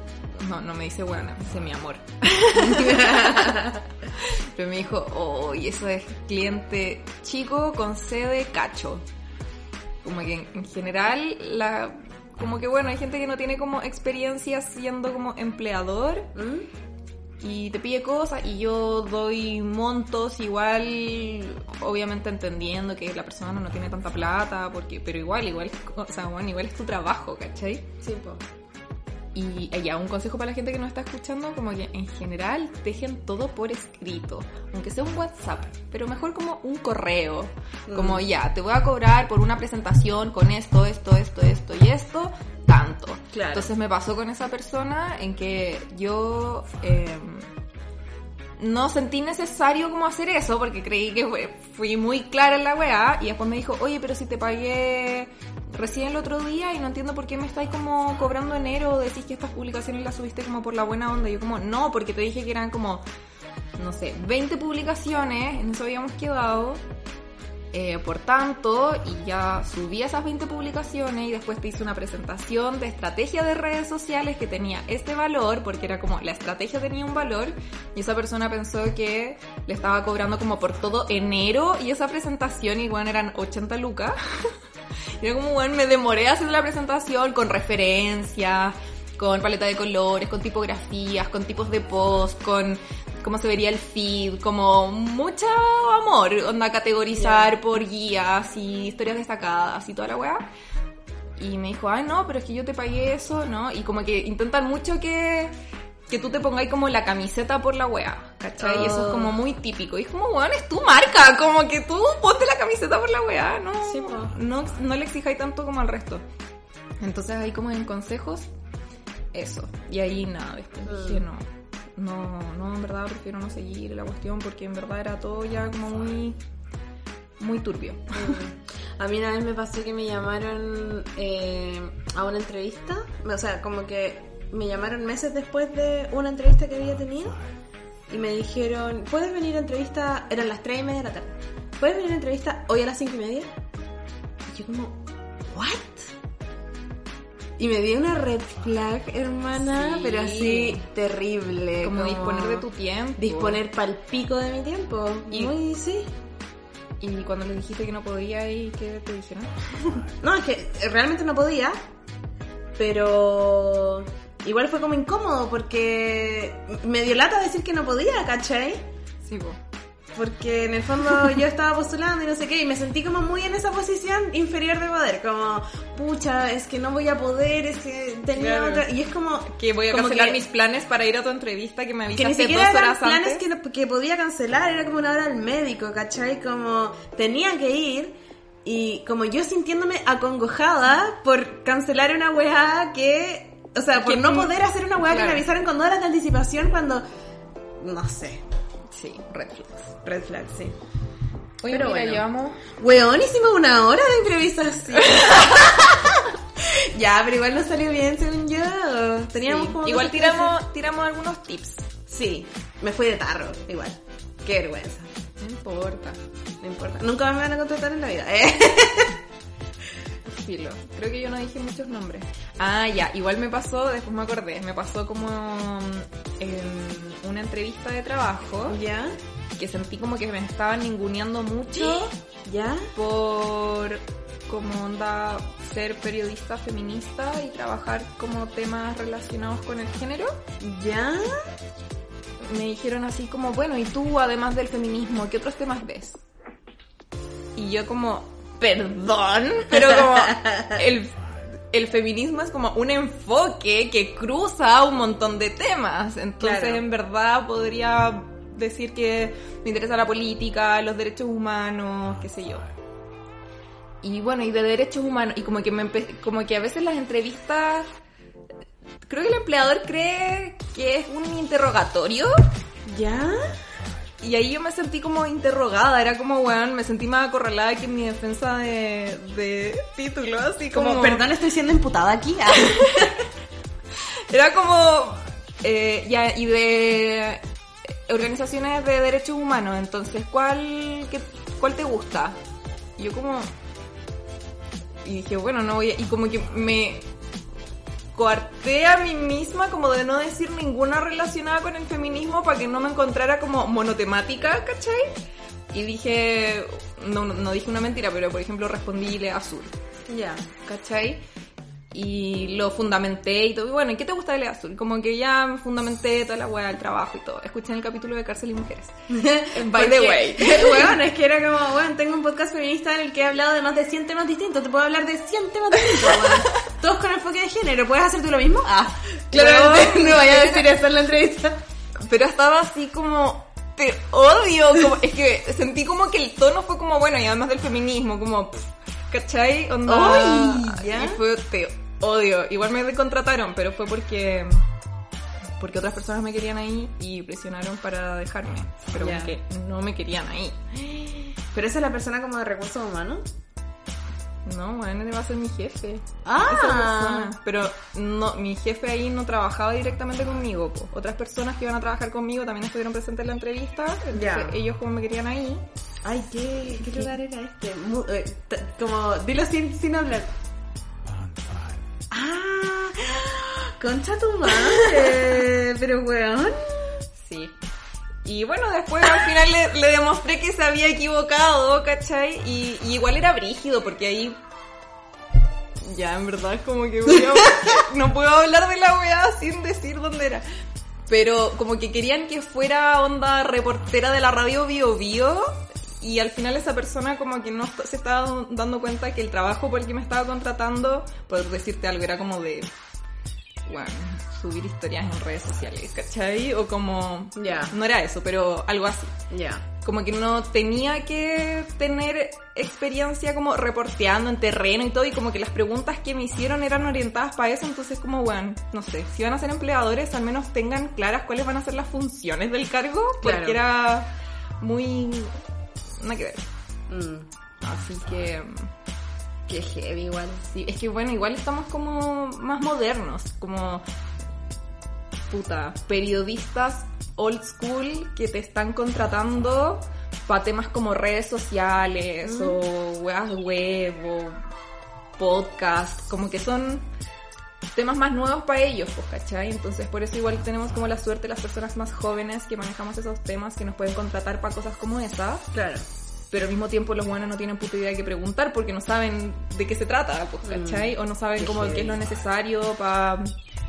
No, no me dice weón, me dice mi amor. <laughs> Pero me dijo, oh, y eso es cliente chico con sede cacho. Como que en, en general, la, como que bueno, hay gente que no tiene como experiencia siendo como empleador ¿Mm? y te pide cosas y yo doy montos igual, obviamente entendiendo que la persona no tiene tanta plata, porque, pero igual, igual, o sea, bueno, igual es tu trabajo, ¿cachai? Sí, po. Y ya, un consejo para la gente que nos está escuchando, como que en general dejen todo por escrito, aunque sea un WhatsApp, pero mejor como un correo, como ya, te voy a cobrar por una presentación con esto, esto, esto, esto y esto, tanto. Claro. Entonces me pasó con esa persona en que yo... eh, no sentí necesario como hacer eso porque creí que fue- fui muy clara en la weá y después me dijo, oye, pero si te pagué recién el otro día y no entiendo por qué me estáis como cobrando enero, decís que estas publicaciones las subiste como por la buena onda. Y yo como, no, porque te dije que eran como, no sé, 20 publicaciones, en eso habíamos quedado. Eh, por tanto, y ya subí esas 20 publicaciones y después te hice una presentación de estrategia de redes sociales que tenía este valor, porque era como la estrategia tenía un valor, y esa persona pensó que le estaba cobrando como por todo enero, y esa presentación igual eran 80 lucas. <laughs> y era como, bueno, me demoré haciendo la presentación con referencias, con paleta de colores, con tipografías, con tipos de post, con cómo se vería el feed, como mucho amor, onda categorizar por guías y historias destacadas y toda la weá. Y me dijo, ay no, pero es que yo te pagué eso, ¿no? Y como que intentan mucho que, que tú te pongáis como la camiseta por la weá, ¿cachai? Y eso es como muy típico. Y es como, weón, es tu marca, como que tú ponte la camiseta por la weá, ¿no? Sí, no, no le exijáis tanto como al resto. Entonces ahí como en consejos, eso. Y ahí nada, después Mm. dije no. No, no, en verdad prefiero no seguir la cuestión porque en verdad era todo ya como muy, muy turbio. Mm. A mí una vez me pasó que me llamaron eh, a una entrevista, o sea, como que me llamaron meses después de una entrevista que había tenido y me dijeron, ¿puedes venir a entrevista? Eran las 3 y media de la tarde. ¿Puedes venir a entrevista hoy a las 5 y media? Y yo como, ¿what? Y me dio una red flag, hermana, Sí. pero así terrible. Como disponer de tu tiempo. Disponer pal pico de mi tiempo. Y- Muy, sí. Y cuando le dijiste que no podía y qué te dijeron. <laughs> No, es que realmente no podía, pero igual fue como incómodo porque me dio lata decir que no podía, ¿cachai? Sí, po. Porque en el fondo yo estaba postulando y no sé qué, y me sentí como muy en esa posición inferior de poder, como, pucha, es que no voy a poder, es que tenía Claro. otra, y es como... Que voy a como cancelar que- mis planes para ir a tu entrevista que me que ni avisaste siquiera dos eran horas planes antes. que, que podía cancelar, era como una hora al médico, ¿cachai? Como tenía que ir Y como yo sintiéndome acongojada por cancelar una weá que. O sea, por no tú- poder hacer una weá que me avisaron con dos horas de anticipación cuando. No sé. Sí, red flags. Red flag, sí. Pero mira, bueno. llevamos... Weón, hicimos una hora de improvisación. <laughs> ya, pero igual nos salió bien, según yo. Teníamos Sí. como Igual tiramos, tiramos algunos tips. Sí, me fui de tarro, igual. Qué vergüenza. No importa. No importa. Nunca me van a contratar en la vida, ¿eh? <laughs> Filo. Creo que yo no dije muchos nombres. Ah, ya. Igual me pasó, después me acordé, me pasó como mm, en una entrevista de trabajo ¿Ya? que sentí como que me estaban ninguneando mucho <gasps> ¿Ya? por como onda ser periodista feminista y trabajar como temas relacionados con el género. ¿Ya? Me dijeron así como, bueno, y tú además del feminismo, ¿qué otros temas ves? Y yo como, perdón, <laughs> pero como el, el feminismo es como un enfoque que cruza un montón de temas. Entonces, Claro. en verdad, podría decir que me interesa la política, los derechos humanos, qué sé yo. Y bueno, y de derechos humanos, y como que me como que a veces las entrevistas creo que el empleador cree que es un interrogatorio ¿Ya? Y ahí yo me sentí como interrogada, era como, weón, me sentí más acorralada que en mi defensa de, de título, así como... Como, perdón, estoy siendo imputada aquí. Ah. <laughs> Era como, eh, ya, y de organizaciones de derechos humanos, entonces, ¿cuál, qué- cuál te gusta? Y yo como... Y dije, bueno, no voy a... Y como que me coarté a mí misma como de no decir ninguna relacionada con el feminismo para que no me encontrara como monotemática, ¿cachai? Y dije, no, no dije una mentira, pero por ejemplo respondí Lea Azul. ya. ¿cachai? Y lo fundamenté y todo. Y bueno, ¿y qué te gusta de Lea Azul? Como que ya me fundamenté toda la weá del trabajo y todo. Escuchen el capítulo de Cárcel y Mujeres. <laughs> By the way. <laughs> Weón, es que era como, weón, tengo un podcast feminista en el que he hablado de más de 100 temas distintos. Te puedo hablar de 100 temas distintos, weón. <laughs> Todos con enfoque de género. ¿Puedes hacer tú lo mismo? Ah, claramente no vaya a decir eso en la entrevista. Pero estaba así como, te odio. Como, es que sentí como que el tono fue como, bueno, y además del feminismo, como, pff, ¿cachai? Onda. Ay, ya. Y fue, te odio. Igual me contrataron, pero fue porque porque otras personas me querían ahí y presionaron para dejarme. Pero porque no me querían ahí. Pero esa es la persona como de recursos humanos. No, bueno, va a ser mi jefe. Ah. Esa. Pero no, mi jefe ahí no trabajaba directamente conmigo. po. Otras personas que iban a trabajar conmigo también estuvieron presentes en la entrevista. Entonces ellos como me querían ahí. Ay, ¿qué, qué lugar era este? Eh, como, dilo sin, sin hablar. Ah, concha tu madre. Pero weón. Sí. Y bueno, después al final le, le demostré que se había equivocado, ¿cachai? Y, y igual era brígido porque ahí... Ya, en verdad, como que a- <laughs> no puedo hablar de la weá sin decir dónde era. Pero como que querían que fuera onda reportera de la radio Bio Bio y al final esa persona como que no se estaba dando cuenta que el trabajo por el que me estaba contratando, por decirte algo, era como de bueno, subir historias en redes sociales, ¿cachai? O como... Ya. No era eso, pero algo así. Ya. Como que no tenía que tener experiencia como reporteando en terreno y todo, y como que las preguntas que me hicieron eran orientadas para eso, entonces como, bueno, no sé, si van a ser empleadores, al menos tengan claras cuáles van a ser las funciones del cargo, porque Claro. era muy... Nada que ver. Mm. Así que... Que heavy igual. Sí, es que bueno, igual estamos como más modernos, como puta, periodistas old school que te están contratando para temas como redes sociales o weas web o podcast, como que son temas más nuevos para ellos, pues, ¿cachai? Entonces por eso igual tenemos como la suerte las personas más jóvenes que manejamos esos temas que nos pueden contratar para cosas como esas Claro. pero al mismo tiempo los buenos no tienen puta idea de qué preguntar porque no saben de qué se trata, pues, ¿cachai? O no saben Qué como qué es lo necesario para,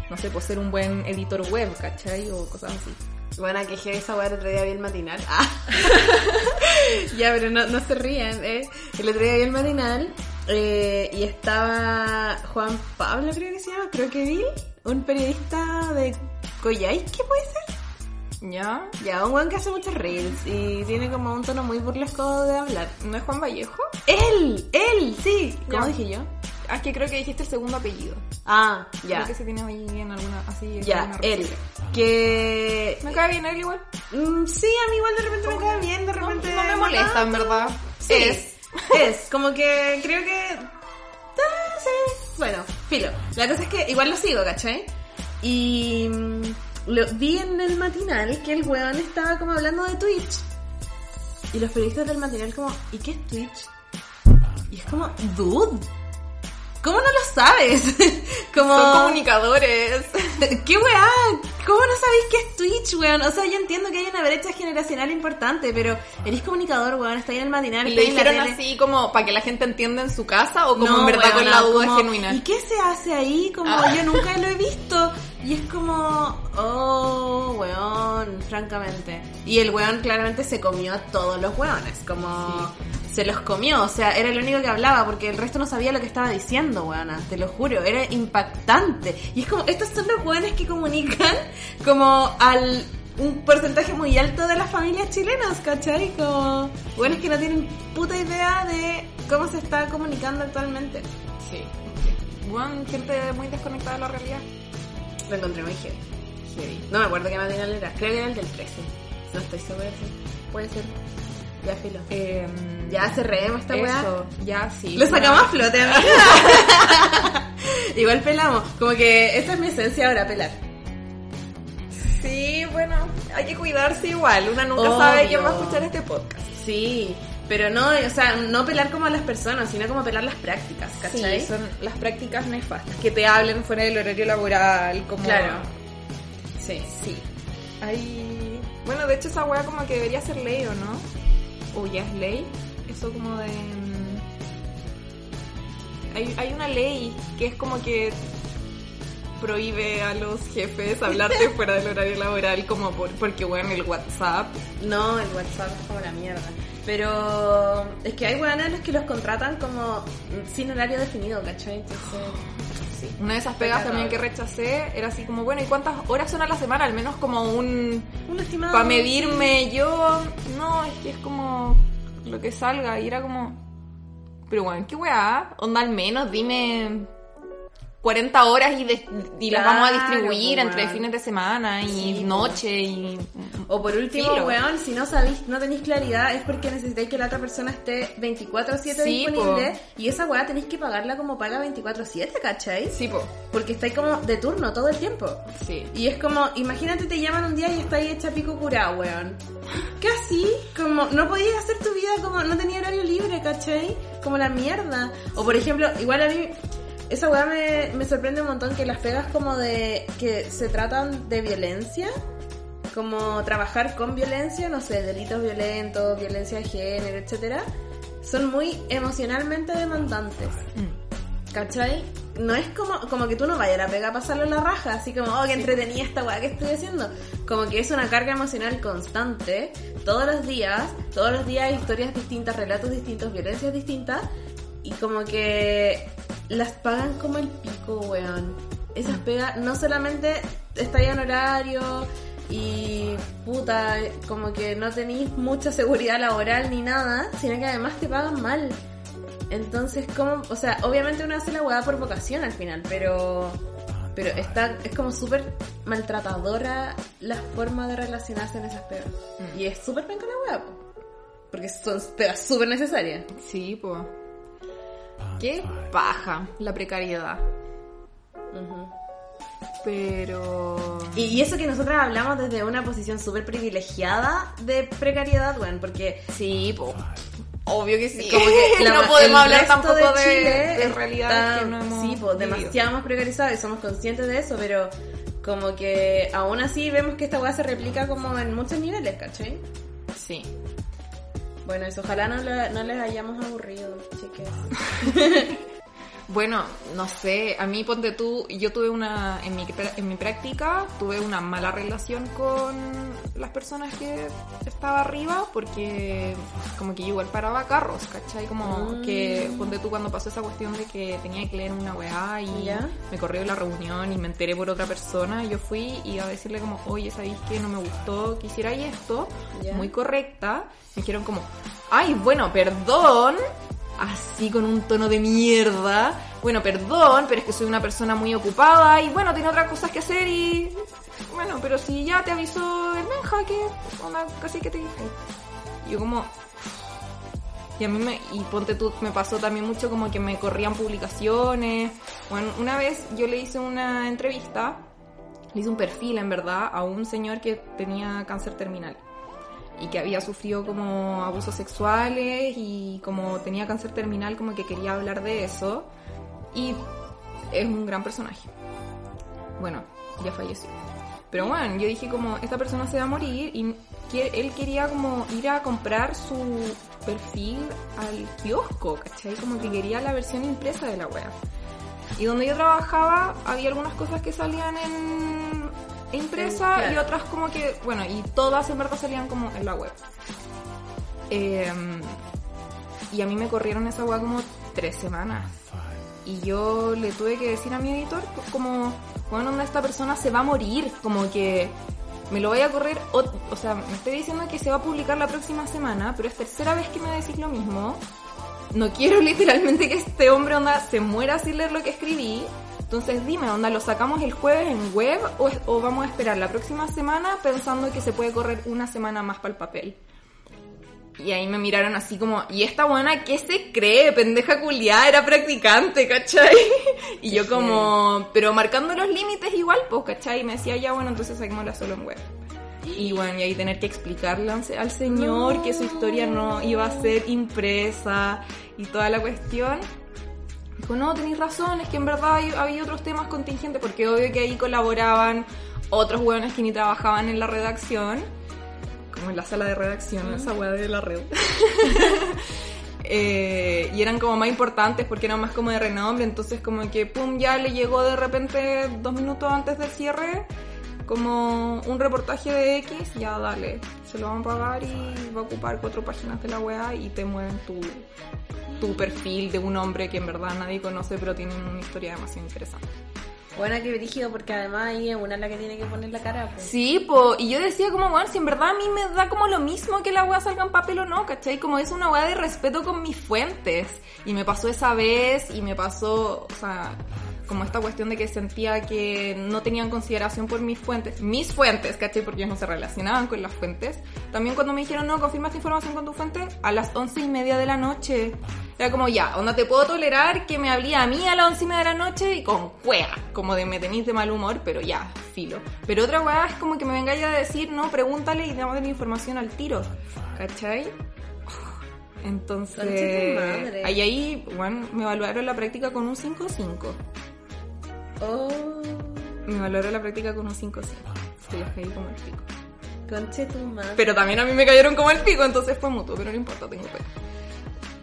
no sé, pues ser un buen editor web, ¿cachai? O cosas así. Bueno, que esa weá el otro día vi el matinal. Ah. <laughs> ya, pero no, no se rían, ¿eh? El otro día vi el matinal eh, y estaba Juan Pablo, creo que se llama, creo que vi, un periodista de Coyhaique, ¿puede ser? ¿Ya? Ya, un weón que hace muchos reels y tiene como un tono muy burlesco de hablar. ¿No es Juan Vallejo? Él, él, sí. ¿Cómo Ya. dije yo? Ah, es que creo que dijiste el segundo apellido. Ah, Creo ya. que se tiene ahí en alguna, así. Ya, alguna él. Que... Me cae bien él igual. Mm, sí, a mí igual de repente me cae bien, de No, repente... no me molesta, en verdad. Sí, Es. Es. como que creo que... Ah. Bueno, filo. La cosa es que igual lo sigo, ¿cachai? Y mm, lo, vi en el matinal que el weón estaba como hablando de Twitch. Y los periodistas del matinal como, ¿y qué es Twitch? Y es como, dude, ¿cómo no lo sabes? <laughs> como... Son comunicadores. <laughs> ¿Qué weá? ¿Cómo no sabéis qué es Twitch, weón? O sea, yo entiendo que hay una brecha generacional importante, pero eres comunicador, weón, está ahí en el matinal, Y le dijeron así como para que la gente entienda en su casa o como No, en verdad con la duda como, genuina. ¿Y qué se hace ahí? Como Ah. yo nunca lo he visto. Y es como, oh, weón, francamente. Y el weón claramente se comió a todos los weones, como se los comió, o sea, era el único que hablaba porque el resto no sabía lo que estaba diciendo, weona, te lo juro, era impactante. Y es como, estos son los weones que comunican como al un porcentaje muy alto de las familias chilenas, ¿cachai? Como weones que no tienen puta idea de cómo se está comunicando actualmente. Sí. Bueno, gente muy desconectada de la realidad. Lo encontré muy heavy. Heavy. No me acuerdo qué matinal era. Creo que era el del 13. No estoy segura. sí. Puede ser. Ya filo. Eh, Ya cerremos esta weá. Ya sí. Lo sacamos a flote, amiga. <laughs> Igual pelamos. Como que esa es mi esencia ahora, pelar. Sí, bueno, hay que cuidarse igual. Una nunca Obvio. sabe quién va a escuchar este podcast. Sí. Pero no, o sea, no pelar como a las personas, sino como pelar las prácticas, ¿cachai? Sí, son las prácticas nefastas. Que te hablen fuera del horario laboral, como... Claro. Sí. Sí. Hay... Bueno, de hecho esa weá como que debería ser ley, ¿o no? O ya es ley. Eso como de... mm, Hay, hay una ley que es como que prohíbe a los jefes hablarte <laughs> fuera del horario laboral como por, porque, bueno, el WhatsApp. No, el WhatsApp es como la mierda. Pero es que hay weones los que los contratan como sin horario definido, ¿cachai? Entonces, sí. Una de esas pegas también que rechacé era así como, bueno, ¿y cuántas horas son a la semana? Al menos como un... Un estimado. Para medirme yo, no, es que es como lo que salga. Y era como, pero bueno, ¿qué weá? Onda al menos, dime 40 horas y, de- y las vamos a distribuir entre fines de semana y Sí, noche y... O por último, Filo. weón, si no sabéis, no tenéis claridad, es porque necesitáis que la otra persona esté 24-7 Sí, disponible. Y esa weá tenéis que pagarla como paga 24-7, ¿cachai? Sí, po. Porque estáis como de turno todo el tiempo. Sí. Y es como, imagínate te llaman un día y estáis hecha pico curado, weón. ¿Qué así? Como, no podías hacer tu vida como, no tenía horario libre, ¿cachai? Como la mierda. O por ejemplo, igual a mí, esa weá me, me sorprende un montón que las pegas como de, que se tratan de violencia, como trabajar con violencia, no sé, delitos violentos, violencia de género, etcétera, son muy emocionalmente demandantes. ¿Cachai? No es como, como que tú no vayas a la pega a pasarlo en la raja, así como, oh, qué entretenida esta weá que estoy haciendo. Como que es una carga emocional constante, todos los días, todos los días hay historias distintas, relatos distintos, violencias distintas, y como que las pagan como el pico, weón. Esas pegas, no solamente estáis en horario y puta, como que no tenéis mucha seguridad laboral ni nada, sino que además te pagan mal. Entonces, como, o sea, obviamente uno hace la weá por vocación al final, pero pero está es como súper maltratadora la forma de relacionarse en esas pegas. Y es súper penca la weá, po. porque son pegas súper necesarias. Sí, po. Qué paja la precariedad. Pero... Y, y eso que nosotras hablamos desde una posición súper privilegiada de precariedad, weón, porque Sí, po. Obvio que sí. <laughs> como que <laughs> la- no podemos hablar tampoco de, Chile de está- realidades que no hemos Sí, vivido. demasiado más precarizado y somos conscientes de eso, pero como que aún así vemos que esta weá se replica como en muchos niveles, ¿cachai? Sí. Bueno, eso, ojalá no, la- no les hayamos aburrido, chiques. <laughs> Bueno, no sé, a mí ponte tú, yo tuve una, en mi, en mi práctica, tuve una mala relación con las personas que estaba arriba porque como que yo igual paraba carros, ¿cachai? Como que ponte tú cuando pasó esa cuestión de que tenía que leer una weá y me corrió la reunión y me enteré por otra persona, yo fui y a decirle como, oye, ¿sabéis que no me gustó que hicierais esto? Muy correcta. Me dijeron como, ay, bueno, perdón. Así con un tono de mierda. Bueno, perdón, pero es que soy una persona muy ocupada y bueno, tiene otras cosas que hacer y... Bueno, pero si ya te avisó el Benja que onda, casi que te dije. Yo como... Y a mí me... Y ponte tú, me pasó también mucho como que me corrían publicaciones. Bueno, una vez yo le hice una entrevista, le hice un perfil en verdad a un señor que tenía cáncer terminal y que había sufrido como abusos sexuales y como tenía cáncer terminal como que quería hablar de eso y es un gran personaje. Bueno, ya falleció. Pero bueno, yo dije como esta persona se va a morir y él quería como ir a comprar su perfil al kiosco, ¿cachai? Como que quería la versión impresa de la web. Y donde yo trabajaba había algunas cosas que salían en impresa Claro. y otras como que, bueno, y todas en verdad salían como en la web. Eh, y a mí me corrieron esa web como tres semanas. Y yo le tuve que decir a mi editor pues, como, bueno, onda, esta persona se va a morir, como que me lo voy a correr, o, o sea, me estoy diciendo que se va a publicar la próxima semana, pero es tercera vez que me decís lo mismo. No quiero <laughs> literalmente que este hombre onda se muera sin leer lo que escribí. Entonces dime, onda, ¿lo sacamos el jueves en web o, o vamos a esperar la próxima semana pensando que se puede correr una semana más para el papel? Y ahí me miraron así como, ¿y esta buena qué se cree? Pendeja culiada, era practicante, ¿cachai? <laughs> Y yo como, pero marcando los límites igual, pues, ¿cachai? Y me decía, ya bueno, entonces saquémosla solo en web. Y bueno, y ahí tener que explicarle al se- al señor que su historia no iba a ser impresa y toda la cuestión. Dijo, no, tenéis razón, es que en verdad había otros temas contingentes, porque obvio que ahí colaboraban otros hueones que ni trabajaban en la redacción, como en la sala de redacción, esa hueá de la red. <laughs> Eh, y eran como más importantes porque eran más como de renombre, entonces como que pum, ya le llegó de repente dos minutos antes del cierre como un reportaje de X, ya dale, se lo van a pagar y va a ocupar cuatro páginas de la weá y te mueven tu, tu perfil de un hombre que en verdad nadie conoce pero tiene una historia demasiado interesante. Buena que brígido porque además ahí es una la que tiene que poner la cara. pues. Sí, po, y yo decía como, bueno, si en verdad a mí me da como lo mismo que la weá salga en papel o no, ¿cachai? Como es una weá de respeto con mis fuentes. Y me pasó esa vez, y me pasó, o sea, como esta cuestión de que sentía que no tenían consideración por mis fuentes. Mis fuentes, ¿cachai? Porque ellos no se relacionaban con las fuentes. También cuando me dijeron, no, confirma esta información con tu fuente, a las once y media de la noche. Era como, ya, onda, te puedo tolerar que me hablé a mí a las once y media de la noche y con cuea, como de me tenéis de mal humor, pero ya, filo. Pero otra weá es como que me vengáis a decir, no, pregúntale y dame la información al tiro, ¿cachai? Entonces, ahí, ahí, bueno, me evaluaron la práctica con un 5-5. Oh, Me evaluaron la práctica con un 5-5. Estoy ahí como el pico. conche tu madre. Pero también a mí me cayeron como el pico, entonces fue mutuo, pero no importa, tengo pena.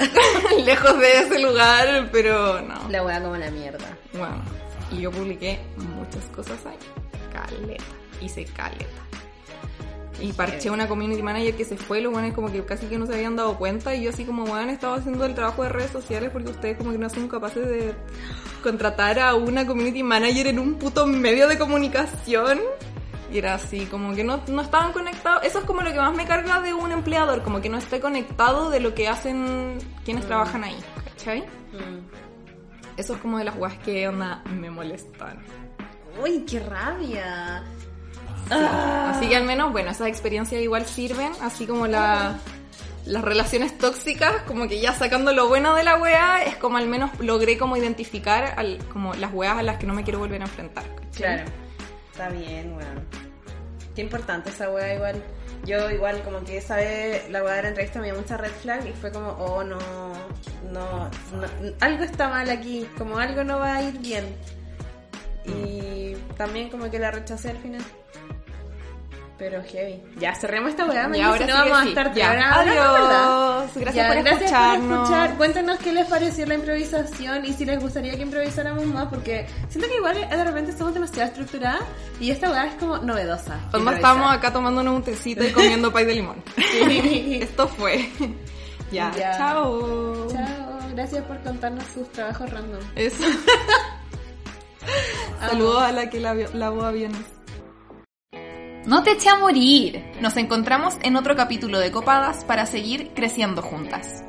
<laughs> Lejos de ese lugar, pero no. La wea como la mierda. Bueno, y yo publiqué muchas cosas ahí. Caleta. Hice caleta. Y parché una community manager que se fue, los buenos como que casi que no se habían dado cuenta. Y yo así como, bueno, estaba haciendo el trabajo de redes sociales porque ustedes como que no son capaces de contratar a una community manager en un puto medio de comunicación. Y era así, como que no, no estaban conectados. Eso es como lo que más me carga de un empleador, como que no esté conectado de lo que hacen quienes trabajan ahí, ¿cachai? Mm. Eso es como de las weas que onda me molestan. Uy, qué rabia. Así que al menos, bueno, esas experiencias igual sirven, así como la, las relaciones tóxicas, como que ya sacando lo bueno de la wea, es como al menos logré como identificar al, como las weas a las que no me quiero volver a enfrentar. Claro. Está bien, weón. Qué importante esa wea igual. Yo igual como que esa vez la wea de la entrevista me dio mucha red flag y fue como, oh no, no, no, algo está mal aquí, como algo no va a ir bien. Y también como que la rechacé al final. Pero heavy. Ya, cerremos esta weá, Y ahora si no sí vamos a estar Ya. Adiós. Gracias Ya, por gracias escucharnos. por escuchar. Cuéntanos qué les pareció la improvisación y si les gustaría que improvisáramos más, porque siento que igual de repente somos demasiado estructuradas y esta weá es como novedosa. Improvisar. estamos acá tomándonos un tecito y <laughs> comiendo pay de limón. Sí. <laughs> Esto fue. ya, Ya. chao. Chao, gracias por contarnos sus trabajos random. Eso. <laughs> Saludos a la que la lavó aviones. No te eché a morir. Nos encontramos en otro capítulo de Copadas para seguir creciendo juntas.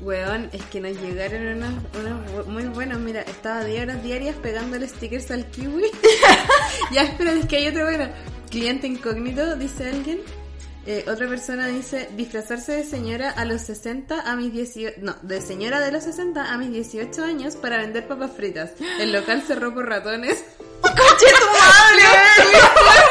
Weón, es que nos llegaron unos bu- muy buenos. Mira, estaba 10 horas diarias pegándole stickers al kiwi. <laughs> ya, espera, es que hay otro bueno. Cliente incógnito, dice alguien. Eh, otra persona dice, disfrazarse de señora a los 60 a mis 18... No, de señora de los 60 a mis 18 años para vender papas fritas. El local cerró por ratones. ¡Coche tu madre! <laughs>